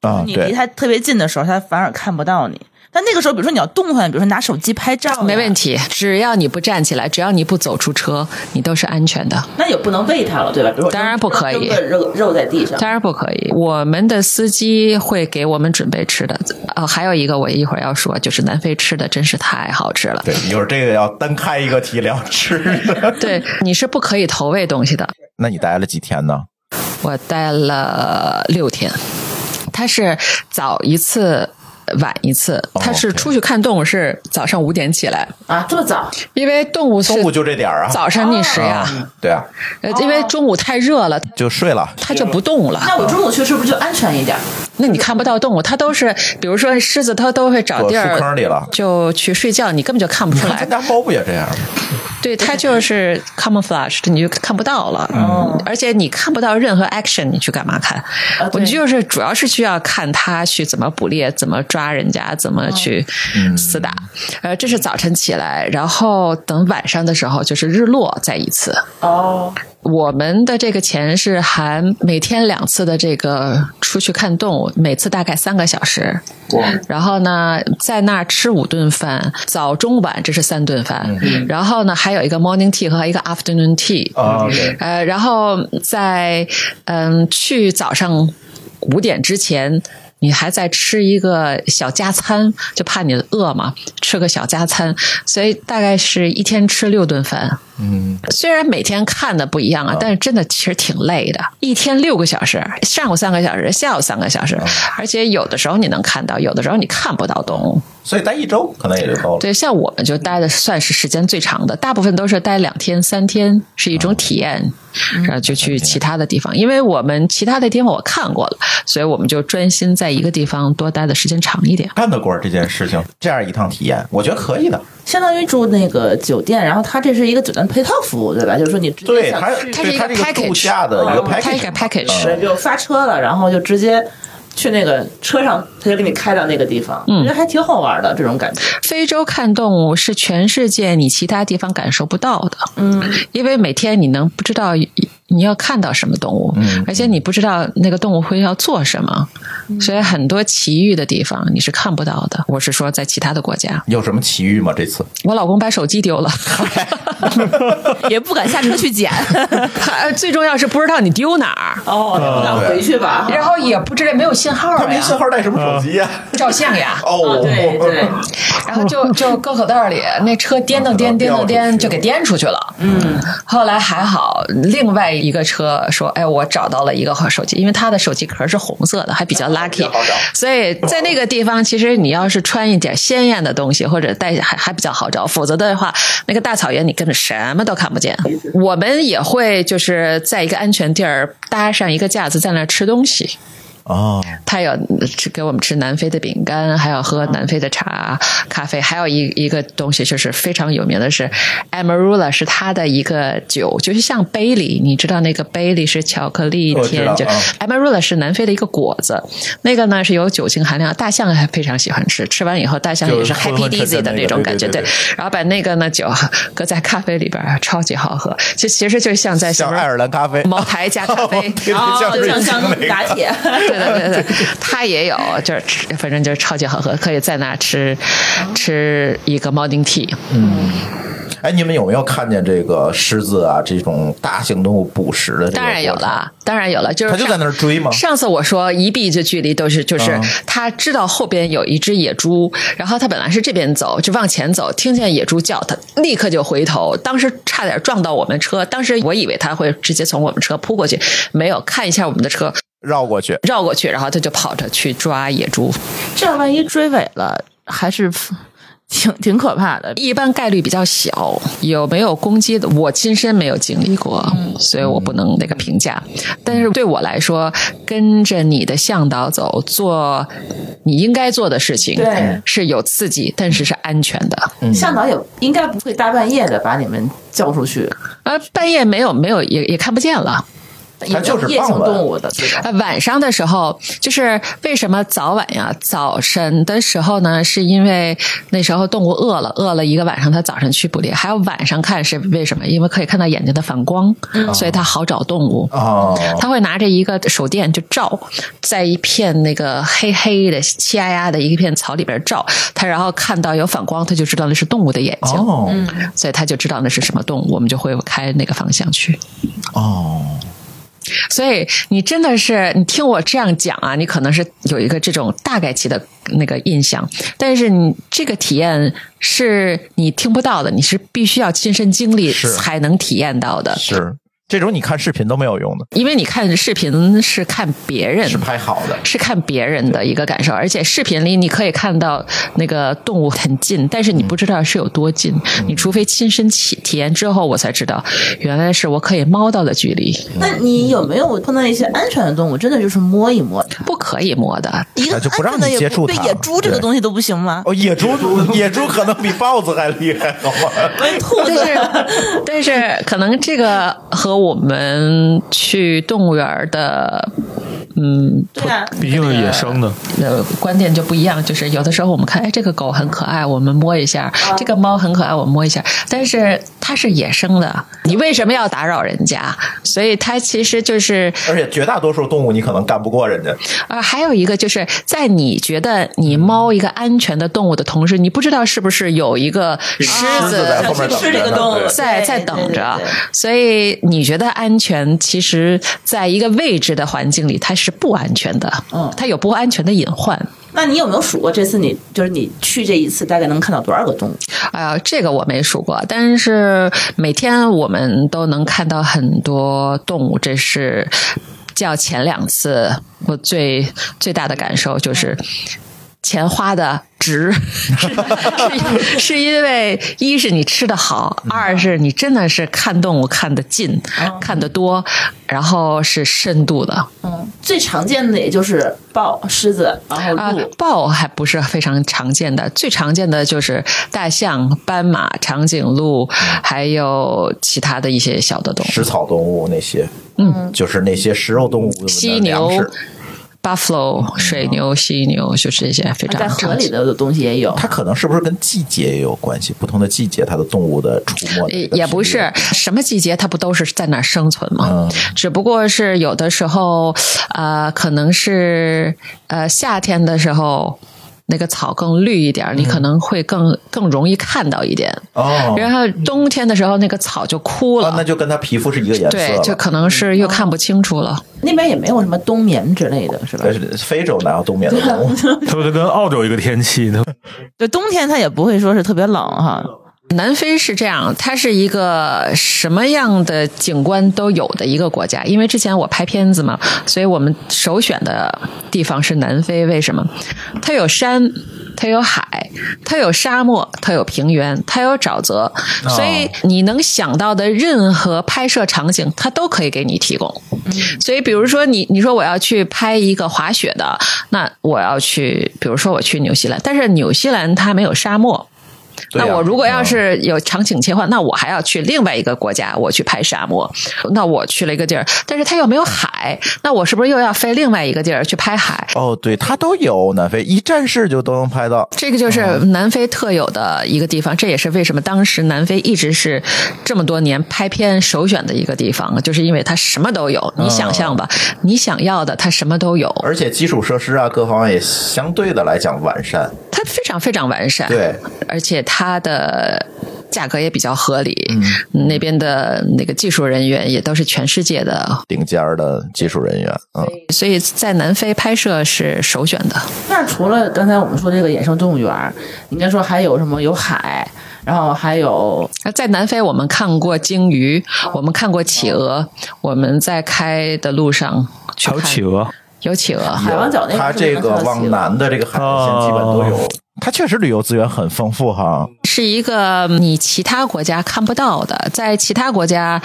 啊，
你离它特别近的时候，它反而看不到你。但那个时候，比如说你要动换，比如说拿手机拍照，
没问题。只要你不站起来，只要你不走出车，你都是安全的。
那也不能喂它了，对吧？比如说，
当然不可以，
肉肉在地上，
当然不可以。我们的司机会给我们准备吃的。哦，还有一个我一会儿要说，就是南非吃的真是太好吃了。
对，一会儿这个要单开一个题聊吃的。
对，你是不可以投喂东西的。
那你待了几天呢？
我待了六天。他是早一次，晚一次。他是出去看动物，是早上五点起来
啊，这么早？
因为动物
中午就这点儿啊，
早上觅食呀。
对啊，
因为中午太热了，
就睡了，
它就不动了。
那我中午去是不是就安全一点？
那你看不到动物，它都是，比如说狮子，它都会找地儿
坑里了，
就去睡觉，你根本就看不出来。
咱家猫不也这样吗？
对，它就是 camouflage，你就看不到了。嗯，而且你看不到任何 action，你去干嘛看？我
对
就是主要是需要看他去怎么捕猎，怎么抓人家，怎么去厮打。呃，这是早晨起来，然后等晚上的时候就是日落再一次。
哦，
我们的这个钱是含每天两次的这个出去看动物，每次大概三个小时。然后呢，在那儿吃五顿饭，早中晚这是三顿饭。嗯然后呢，还有一个 morning tea 和一个 afternoon tea。
啊，OK，
呃，然后在嗯去早上五点之前，你还在吃一个小加餐，就怕你饿嘛，吃个小加餐，所以大概是一天吃六顿饭。
嗯，
虽然每天看的不一样啊，但是真的其实挺累的，一天六个小时，上午三个小时，下午三个小时，而且有的时候你能看到，有的时候你看不到动物。
所以待一周可能也就够了。
对，像我们就待的算是时间最长的，大部分都是待两天、三天，是一种体验，然后就去其他的地方。因为我们其他的地方我看过了，所以我们就专心在一个地方多待的时间长一点。
干得过这件事情，这样一趟体验，我觉得可以的。
相当于住那个酒店，然后它这是一个酒店配套服务，对吧？就是说你直接
对，它
是一个 package
度假的一个
嗯
它一个 package，package
对，就发车了，然后就直接去那个车上，他就给你开到那个地方，我觉得还挺好玩的这种感觉。
非洲看动物是全世界你其他地方感受不到的，嗯，因为每天你能不知道你要看到什么动物，
嗯
而且你不知道那个动物会要做什么，所以很多奇遇的地方你是看不到的。我是说在其他的国家，
有什么奇遇吗？这次
我老公把手机丢了，
也不敢下车去捡。
他最重要是不知道你丢哪儿，
哦，那不敢回去吧？
然后也不知道没有信号
他没，信号带什么手机呀？
照相呀。
哦，
对对，
然后就就搁口袋里，那车颠噔颠颠噔颠就给颠出去了。嗯，后来还好，另外一个车说：“哎，我找到了一个手机，因为他的手机壳是红色的，还比较 lucky。所以在那个地方，其实你要是穿一点鲜艳的东西，或者带还还比较好找，否则的话，那个大草原你根本什么都看不见。我们也会就是在一个安全地儿搭上一个架子，在那儿吃东西。
哦，
他有吃给我们吃南非的饼干，还有喝南非的茶、咖啡，还有一一个东西就是非常有名的是 Amarula，是他的一个酒，就是像杯里，你知道那个杯里是巧克力甜酒、
啊
Amarula 是南非的一个果子，那个呢是有酒精含量，大象还非常喜欢吃，吃完以后大象也是 happy dizzy 的
那
种感觉，
对。对对
然后把那个呢酒搁在咖啡里边，超级好喝，就其实就像在什么
像爱尔兰咖啡，
茅台加咖啡。
对对
哦，
像瑞
就像
幸那个
打铁，
对对对对，它也有，就是吃，反正就是超级好喝，可以在那吃吃一个 morning tea。
哎，你们有没有看见这个狮子啊这种大型动物捕食的？
当然有。了，当然有了，就是上
它就在那儿追吗
上次我说一臂之距离都是，就是
嗯
他知道后边有一只野猪，然后他本来是这边走，就往前走，听见野猪叫，他立刻就回头，当时差点撞到我们车，当时我以为他会直接从我们车扑过去，没有，看一下我们的车，
绕过去，
绕过去，然后他就跑着去抓野猪。
这样万一追尾了，还是 挺挺可怕的。
一般概率比较小，有没有攻击的，我亲身没有经历过，所以我不能那个评价。但是对我来说，跟着你的向导走，做你应该做的事情，
对
是有刺激，但是是安全的。
向导也应该不会大半夜的把你们叫出去，
呃，半夜没有没有也也看不见了。
也
就是
夜行动物的。
呃，晚上的时候，就是为什么早晚呀？早晨的时候呢，是因为那时候动物饿了，饿了一个晚上，它早上去捕猎；还有晚上看是为什么？因为可以看到眼睛的反光，所以它好找动物。
哦，
他会拿着一个手电就照，在一片那个黑黑的、漆压压的一片草里边照，它然后看到有反光，它就知道那是动物的眼睛，
哦，
所以它就知道那是什么动物，我们就会开那个方向去。
哦，
所以你真的是，你听我这样讲啊，你可能是有一个这种大概期的那个印象，但是你这个体验是你听不到的，你是必须要亲身经历才能体验到的。
是。这种你看视频都没有用的，
因为你看视频是看别人
是拍好的。
是看别人的一个感受，而且视频里你可以看到那个动物很近，但是你不知道是有多近。你除非亲身体体验之后，我才知道原来是我可以猫到的距离，
那你有没有碰到一些安全的动物，真的就是摸一摸它？
不可以摸的。
一个
就不让
安全的
接触它
对野猪这个东西都不行吗？
哦，野猪，野猪可能比豹子还厉害，好吗？
兔
但是，但是可能这个和我们去动物园的，嗯，
对啊，
毕竟是野生的，
呃观点就不一样，就是有的时候我们看，哎，这个狗很可爱，我们摸一下；这个猫很可爱，我们摸一下。但是它是野生的，你为什么要打扰人家？所以它其实就是
而且绝大多数动物你可能干不过人家。
啊，还有一个就是在你觉得你猫一个安全的动物的同时，你不知道是不是有一个狮
狮子在后面等
这个动物，
在在等着所以你觉得安全，其实在一个未知的环境里，它是不安全的。
嗯
它有不安全的隐患。
那你有没有数过这次你就是你去这一次大概能看到多少个动物？
哎呀，这个我没数过，但是每天我们都能看到很多动物，这是较前两次我最最大的感受就是。钱花的值，是是是因为一是你吃的好，二是你真的是看动物看得近，看得多，然后是深度的
嗯，最常见的也就是豹、狮子，然后
啊
鹿。。
豹还不是非常常见的，最常见的就是大象、斑马、长颈鹿，还有其他的一些小的动物。
食草动物那些，嗯，就是那些食肉动物的
犀
粮食
牛、buffalo、水牛、犀牛，就是这些非常
在河里。的东西也有，
它可能是不是跟季节也有关系？不同的季节，它的动物的出没的
也也不是什么季节，它不都是在那儿生存吗？
嗯
只不过是有的时候，呃，可能是呃夏天的时候，那个草更绿一点儿，你可能会更更容易看到一点。
哦，
然后冬天的时候，那个草就枯了，
啊，那就跟它皮肤是一个颜色
对，就可能是又看不清楚了。
那边也没有什么冬眠之类的，是吧
但？是非洲哪有冬眠的动物？
它不是跟澳洲一个天气呢？
对冬天它也不会说是特别冷哈。
南非是这样，它是一个什么样的景观都有的一个国家。因为之前我拍片子嘛，所以我们首选的地方是南非。为什么？它有山，它有海，它有沙漠，它有平原，它有沼泽，所以你能想到的任何拍摄场景，它都可以给你提供。所以，比如说你你说我要去拍一个滑雪的，那我要去，比如说我去纽西兰，但是纽西兰它没有沙漠。那我如果要是有场景切换，那我还要去另外一个国家，我去拍沙漠。那我去了一个地儿，但是它又没有海，那我是不是又要飞另外一个地儿去拍海？
哦，对，它都有南非一站式就都能拍到。
这个就是南非特有的一个地方，这也是为什么当时南非一直是这么多年拍片首选的一个地方，就是因为它什么都有。你想象吧，你想要的它什么都有，
而且基础设施啊，各方面也相对的来讲完善。
它非常非常完善。
对，
而且它的价格也比较合理。嗯，那边的那个技术人员也都是全世界的，
顶尖儿的技术人员，嗯，
所以在南非拍摄是首选的。
那除了刚才我们说这个野生动物园，应该说还有什么？有海，然后还有
在南非，我们看过鲸鱼，我们看过企鹅，我们在开的路上
有
看
企鹅，
有企鹅。
海王角那边
它
是不是
这个往南的这个海岸线基本都有。
哦
它确实旅游资源很丰富哈。
是一个你其他国家看不到的，在其他国家，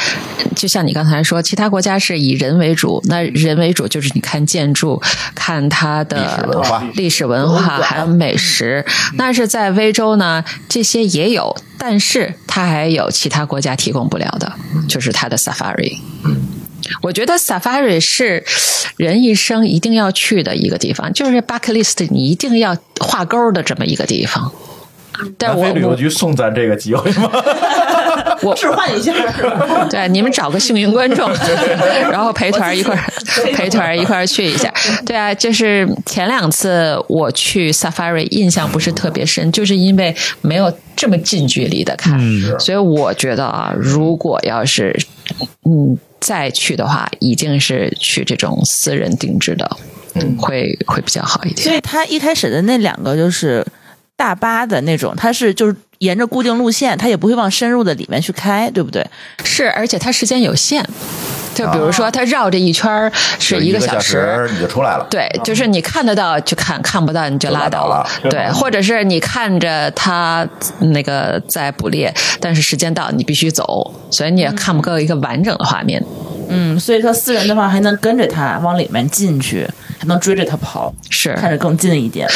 就像你刚才说，其他国家是以人为主，那人为主就是你看建筑，看它的
历史文化
历史文化还有美食。那是在非洲呢，这些也有，但是它还有其他国家提供不了的，就是它的 safari。我觉得 safari 是人一生一定要去的一个地方，就是 bucket list 你一定要画勾的这么一个地方。但我我
局送咱这个机会吗？
我
置换一下？
对，你们找个幸运观众，然后陪团一块儿陪团一块儿去一下。对啊，就是前两次我去 Safari 印象不是特别深，就是因为没有这么近距离的看，所以我觉得啊，如果要是嗯再去的话，一定是去这种私人定制的，嗯，会会比较好一点。
所以他一开始的那两个就是大巴的那种，他是就是
沿着固定路线，它也不会往深入的里面去开，对不对？
是，而且它时间有限。就比如说，它绕这一圈是
一
个
小
时，
你就出来了。
对，就是你看得到就看，看不到你就拉倒
了
对，或者是你看着它那个在捕猎，但是时间到你必须走，所以你也看不够一个完整的画面。
嗯，所以说私人的话还能跟着它往里面进去，还能追着他跑，
是
看着更近一点。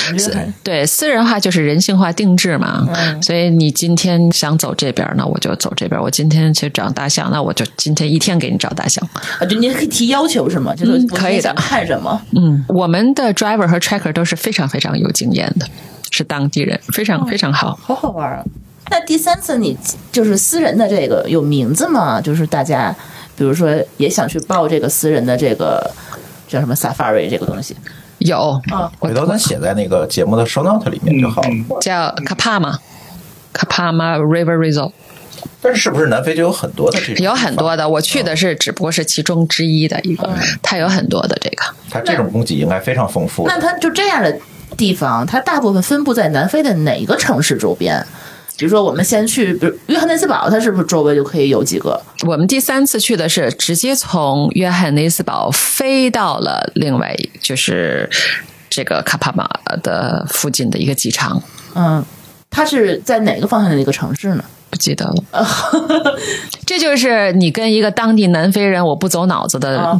对，私人化就是人性化定制嘛，
嗯
所以你今天想走这边，那我就走这边；我今天去找大象，那我就今天一天给你找大象。
啊，就你可以提要求是吗？就是
嗯可以的
想看什么？
嗯，我们的 driver 和 tracker 都是非常非常有经验的，是当地人，非常非常好。
好好玩啊！那第三次你就是私人的这个有名字吗？就是大家比如说也想去报这个私人的这个叫什么 safari 这个东西，
有，
啊
回头咱写在那个节目的 show note 里面就好了。
叫 Kapama。Kapama River Resort
但是是不是南非就有很多的这种？
有很多的，我去的是只不过是其中之一的一个，它有很多的这个。
它这种供给应该非常丰富的。
那它就这样的地方，它大部分分布在南非的哪个城市周边？比如说，我们先去，比如约翰内斯堡，它是不是周围就可以有几个？
我们第三次去的是直接从约翰内斯堡飞到了另外就是这个卡帕马的附近的一个机场，
嗯，它是在哪个方向的一个城市呢？
不记得了。这就是你跟一个当地南非人，我不走脑子的，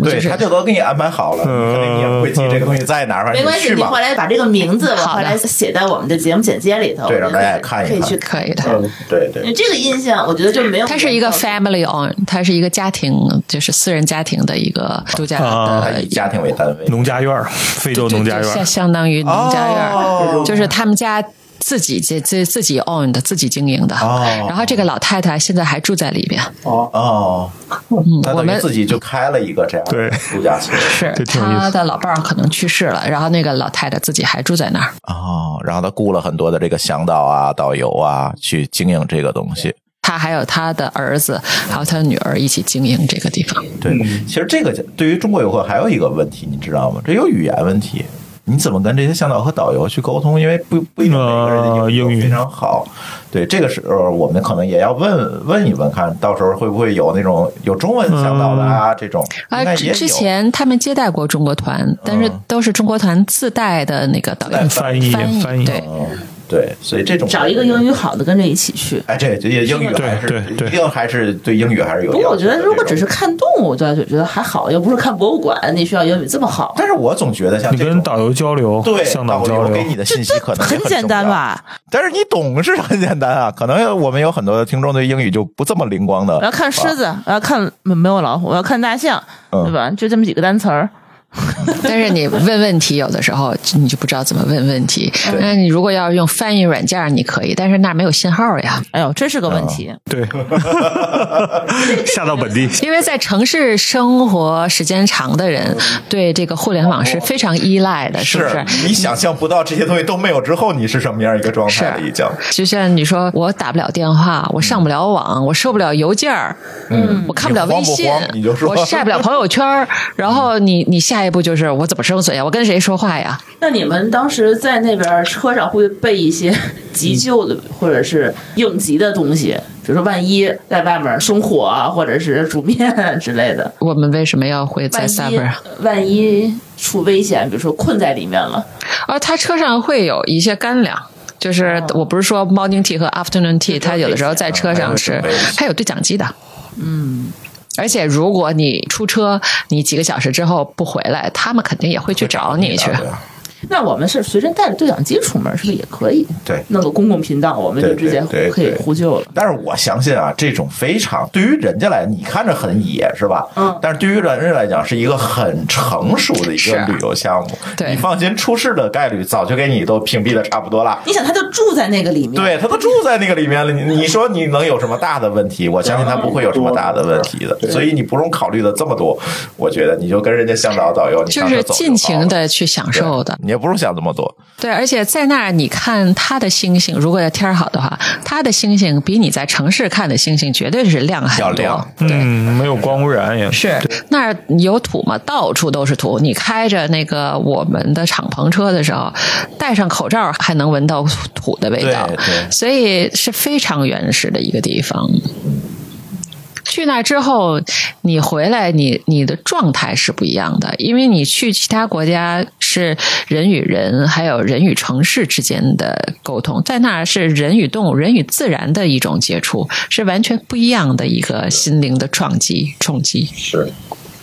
对，
是
他这都给你安排好了，可能你也不会记这个东西在哪
没关系，你后。来把这个名字，我后来写在我们的节目简介里头，
对让大家看一看。
可以去
可以的。
嗯对对。
这个印象，我觉得就没有。
它是一个 family on，它是一个家庭，就是私人家庭的一个度假
啊。
的
他以家庭为单位，
农家院儿，非洲农家院
相
儿，
相当于农家院儿，
哦。
就是他们家自己自自自己 own 的，自己经营的。
哦
然后这个老太太现在还住在里边，
哦，他等于
我们
自己就开了一个这样的
对
度假村
是
这挺有意思
她的老伴儿可能去世了，然后那个老太太自己还住在那儿。
哦，然后他雇了很多的这个向导啊、导游啊去经营这个东西。
他还有他的儿子，还有他的女儿一起经营这个地方。
对，其实这个对于中国游客还有一个问题，你知道吗？这有语言问题。你怎么跟这些向导和导游去沟通？因为不不一定每个人的
呃英语。
非常好。对，这个时候我们可能也要问问一问，看到时候会不会有那种有中文向导的啊？这种。应
啊，之之前他们接待过中国团，但是都是中国团自带的那个导游
带
翻译
翻译
翻译。
对，
嗯，对，所以这种
找一个英语好的跟着一起去。
哎，这这英语还是
对对对
一定还是对英语还是有要。
不过我觉得，如果只是，看动物，就就觉得还好，又不是看博物馆，你需要英语这么好。
但是我总觉得像
你跟导游交流，
对
向导交流
给，你的信息可能也
很简？单吧？
但是你懂是很简单啊，可能我们有很多的听众对英语就不这么灵光的。
我要看狮子，我要看没没有老虎，我要看大象，
嗯
对吧？就这么几个单词儿。
但是你问问题，有的时候你就不知道怎么问问题。那你如果要用翻译软件，你可以，但是那儿没有信号呀。
哎呦，这是个问题。
对，下到本地，
因为在城市生活时间长的人，对这个互联网是非常依赖的，是不是？
你想象不到这些东西都没有之后，你是什么样一个状态了？已经。
就像你说，我打不了电话，我上不了网，我收不了邮件儿，嗯，我看不了微信
你慌不慌你就，说
我晒不了朋友圈儿，然后你你下一步就是我怎么生存呀？我跟谁说话呀？
那你们当时在那边车上会备一些急救的或者是应急的东西，比如说万一在外面生火啊，或者是煮面之类的，
我们为什么要会在
万
s u
一
b e r
万一出危险，比如说困在里面了，
而他车上会有一些干粮。就是我不是说 morning tea 和 afternoon tea，他有的时候在车上吃
还有准备一些，
它有对讲机的。嗯，而且如果你出车，你几个小时之后不回来，他们肯定也会去找你去。
那我们是随身带着对讲机出门，是不是也可以？
对
弄个公共频道，我们就直接可以呼救了。
但是我相信啊，这种非常对于人家来，你看着很野是吧？
嗯
但是对于人家来讲，是一个很成熟的一个旅游项目。
对
你放心，出事的概率早就给你都屏蔽的差不多了。
你想，他就住在那个里面，
对他都住在那个里面了，你你说你能有什么大的问题？我相信他不会有什么大的问题的，所以你不用考虑的这么多。我觉得你就跟人家向导导游，你
就是尽情的去享受的。
你也不用想这么多。
对，而且在那儿你看它的星星，如果要天儿好的话，它的星星比你在城市看的星星绝对是亮很多。
要亮
对。
嗯，没有光污染也
是那儿有土嘛，到处都是土。你开着那个我们的敞篷车的时候，戴上口罩还能闻到土的味道
对对，
所以是非常原始的一个地方。去那之后，你回来，你你的状态是不一样的，因为你去其他国家是人与人，还有人与城市之间的沟通，在那儿是人与动物、人与自然的一种接触，是完全不一样的一个心灵的撞击冲击。
是，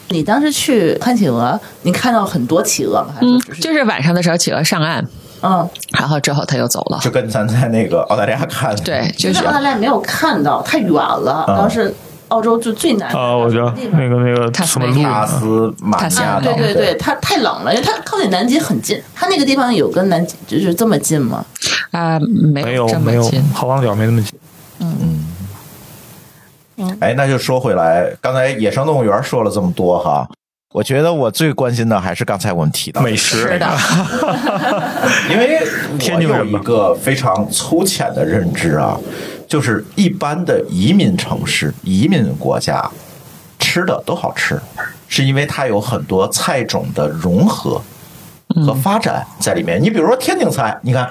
你当时去看企鹅，你看到很多企鹅吗？
嗯就是晚上的时候，企鹅上岸，
嗯，
然后之后他又走了。
就跟咱在那个澳大利亚看的
对，就
就是是澳大利亚没有看到，太远了。
嗯
当时澳洲就最难
啊，我知道
地方
那个那个什么路
马尼亚
塔斯马尼亚
啊，对对对，它太冷了，因为它靠近南极很近。它那个地方有跟南极就是这么近吗？
啊、没
没有没有
这么近。
好望角没那么近。
嗯哎，那就说回来，刚才野生动物园说了这么多哈，我觉得我最关心的还是刚才我们提到
美食
是的，
因为我有一个非常粗浅的认知啊，就是一般的移民城市、移民国家吃的都好吃，是因为它有很多菜种的融合和发展在里面。你比如说天津菜，你看。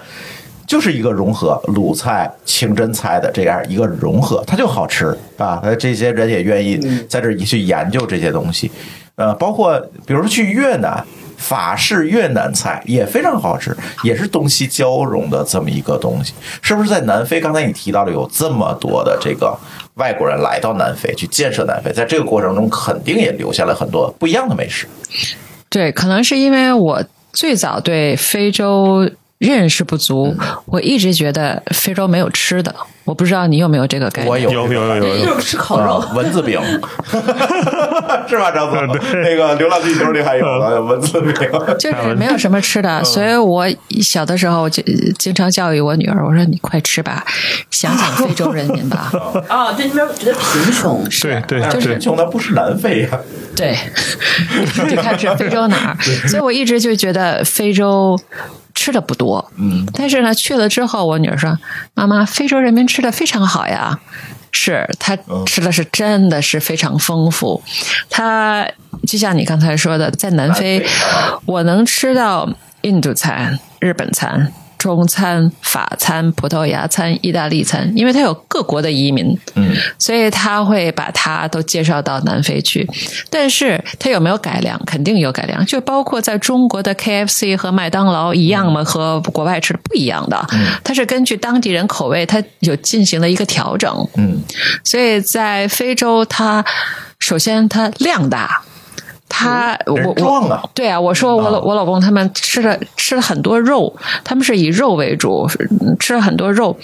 就是一个融合鲁菜、清真菜的这样一个融合，它就好吃啊！呃这些人也愿意在这儿去研究这些东西，呃，包括比如说去越南，法式越南菜也非常好吃，也是东西交融的这么一个东西，是不是？在南非，刚才你提到了有这么多的这个外国人来到南非去建设南非，在这个过程中肯定也留下了很多不一样的美食。
对，可能是因为我最早对非洲认识不足，我一直觉得非洲没有吃的。我不知道你有没有这个概念？
我有
有有有有有，
就是吃烤肉。
啊蚊子饼，是吧，张总？那个《流浪地球》里还有呢，蚊子饼。
就是没有什么吃
嗯
的，所以我小的时候就经常教育我女儿，我说你快吃吧，想想非洲人民吧。
啊，对那边觉得贫穷，
对对
就是
对
贫，穷的不是南非呀、
对，就看是非洲哪儿，所以我一直就觉得非洲。吃的不多，
嗯，
但是呢，去了之后，我女儿说：“妈妈，非洲人民吃的非常好呀。”是她
嗯
吃的是真的是非常丰富，他就像你刚才说的，在南非。我能吃到印度餐、日本餐、中餐、法餐、葡萄牙餐、意大利餐，因为它有各国的移民，
嗯，
所以他会把它都介绍到南非去。但是它有没有改良？肯定有改良，就包括在中国的 KFC 和麦当劳一样吗？和国外吃的不一样的，它是根据当地人口味，它有进行了一个调整。
嗯，
所以在非洲，它首先它量大。他我我
壮啊
对啊，我说我老
啊
我老公他们吃了吃了很多肉，他们是以肉为主，嗯吃了很多肉，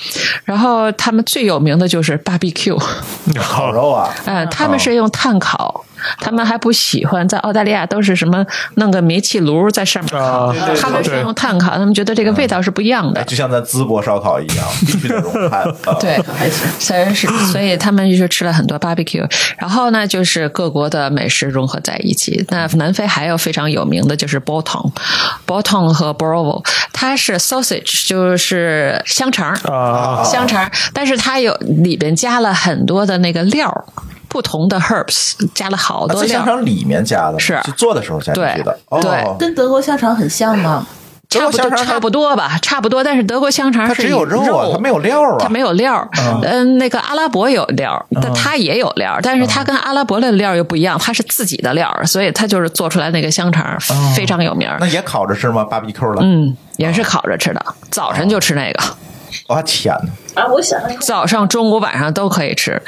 然后他们最有名的就是 barbecue，
烤肉啊，
嗯，他们是用炭烤，他们还不喜欢在澳大利亚都是什么弄个煤气炉在上面烤
啊，
他们是用炭烤，他们觉得这个味道是不一样的。
就像咱淄博烧烤一样，必须得用炭。啊
对，
还行。
虽然是，所以他们就是吃了很多 barbecue，然后呢，就是各国的美食融合在一起。那南非还有非常有名的就是 Bolton，Bolton 和 Borovo，它是 sausage，就是香肠儿
啊
香肠儿，但是它有里边加了很多的那个料儿不同的 herbs，加了好
啊在
多。
香肠里面加的，
是
做的时候加进去的。
对
哦，
跟德国香肠很像吗？
差不
德国香肠它
多差不多吧，差不多。但是德国香肠
它
是
只有肉啊，它没有料啊。
它没有料儿，嗯、那个阿拉伯有料，但它也有料，但是它跟阿拉伯的料又不一样，它是自己的料，所以它就是做出来那个香肠非常有名儿。
那也烤着吃吗？BBQ 了？
嗯，也是烤着吃的，早晨就吃那个，
我天哪！
啊，我想
早上、中午、晚上都可以吃。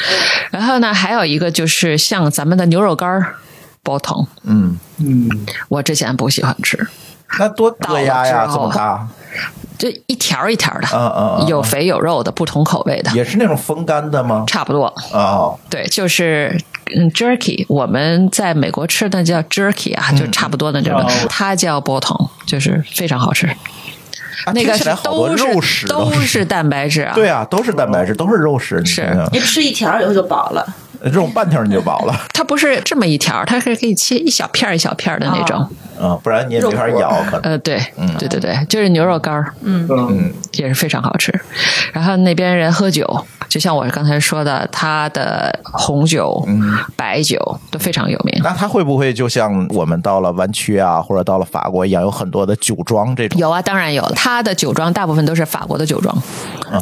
然后呢，还有一个就是像咱们的牛肉干儿，包疼，
嗯。
嗯，我之前不喜欢吃，
那多硌牙呀，这
到了之后
么大，
就一条儿一条儿的，
嗯嗯嗯
有肥有肉的，不同口味的，
也是那种风干的吗？
差不多。
哦，
对，就是嗯，jerky，我们在美国吃的叫 jerky 啊，就差不多的这种，它叫 bottom，就是非常好吃。
啊
那个是
听起来好多
都
肉食
都
是。
蛋白质啊，
对啊，都是蛋白质，都是肉食。你
是
想想
一吃一条以后就饱了。
肉半条你就饱了，
它不是这么一条，它是可以切一小片一小片的那种。
嗯，不然你也没法咬，可能。
呃，对，对对对，就是牛肉干儿，
嗯，
也是非常好吃。然后那边人喝酒，就像我刚才说的，他的红酒、白酒都非常有名。
那他会不会就像我们到了湾区啊，或者到了法国一样，有很多的酒庄这种？
有啊，当然有。他的酒庄大部分都是法国的酒庄，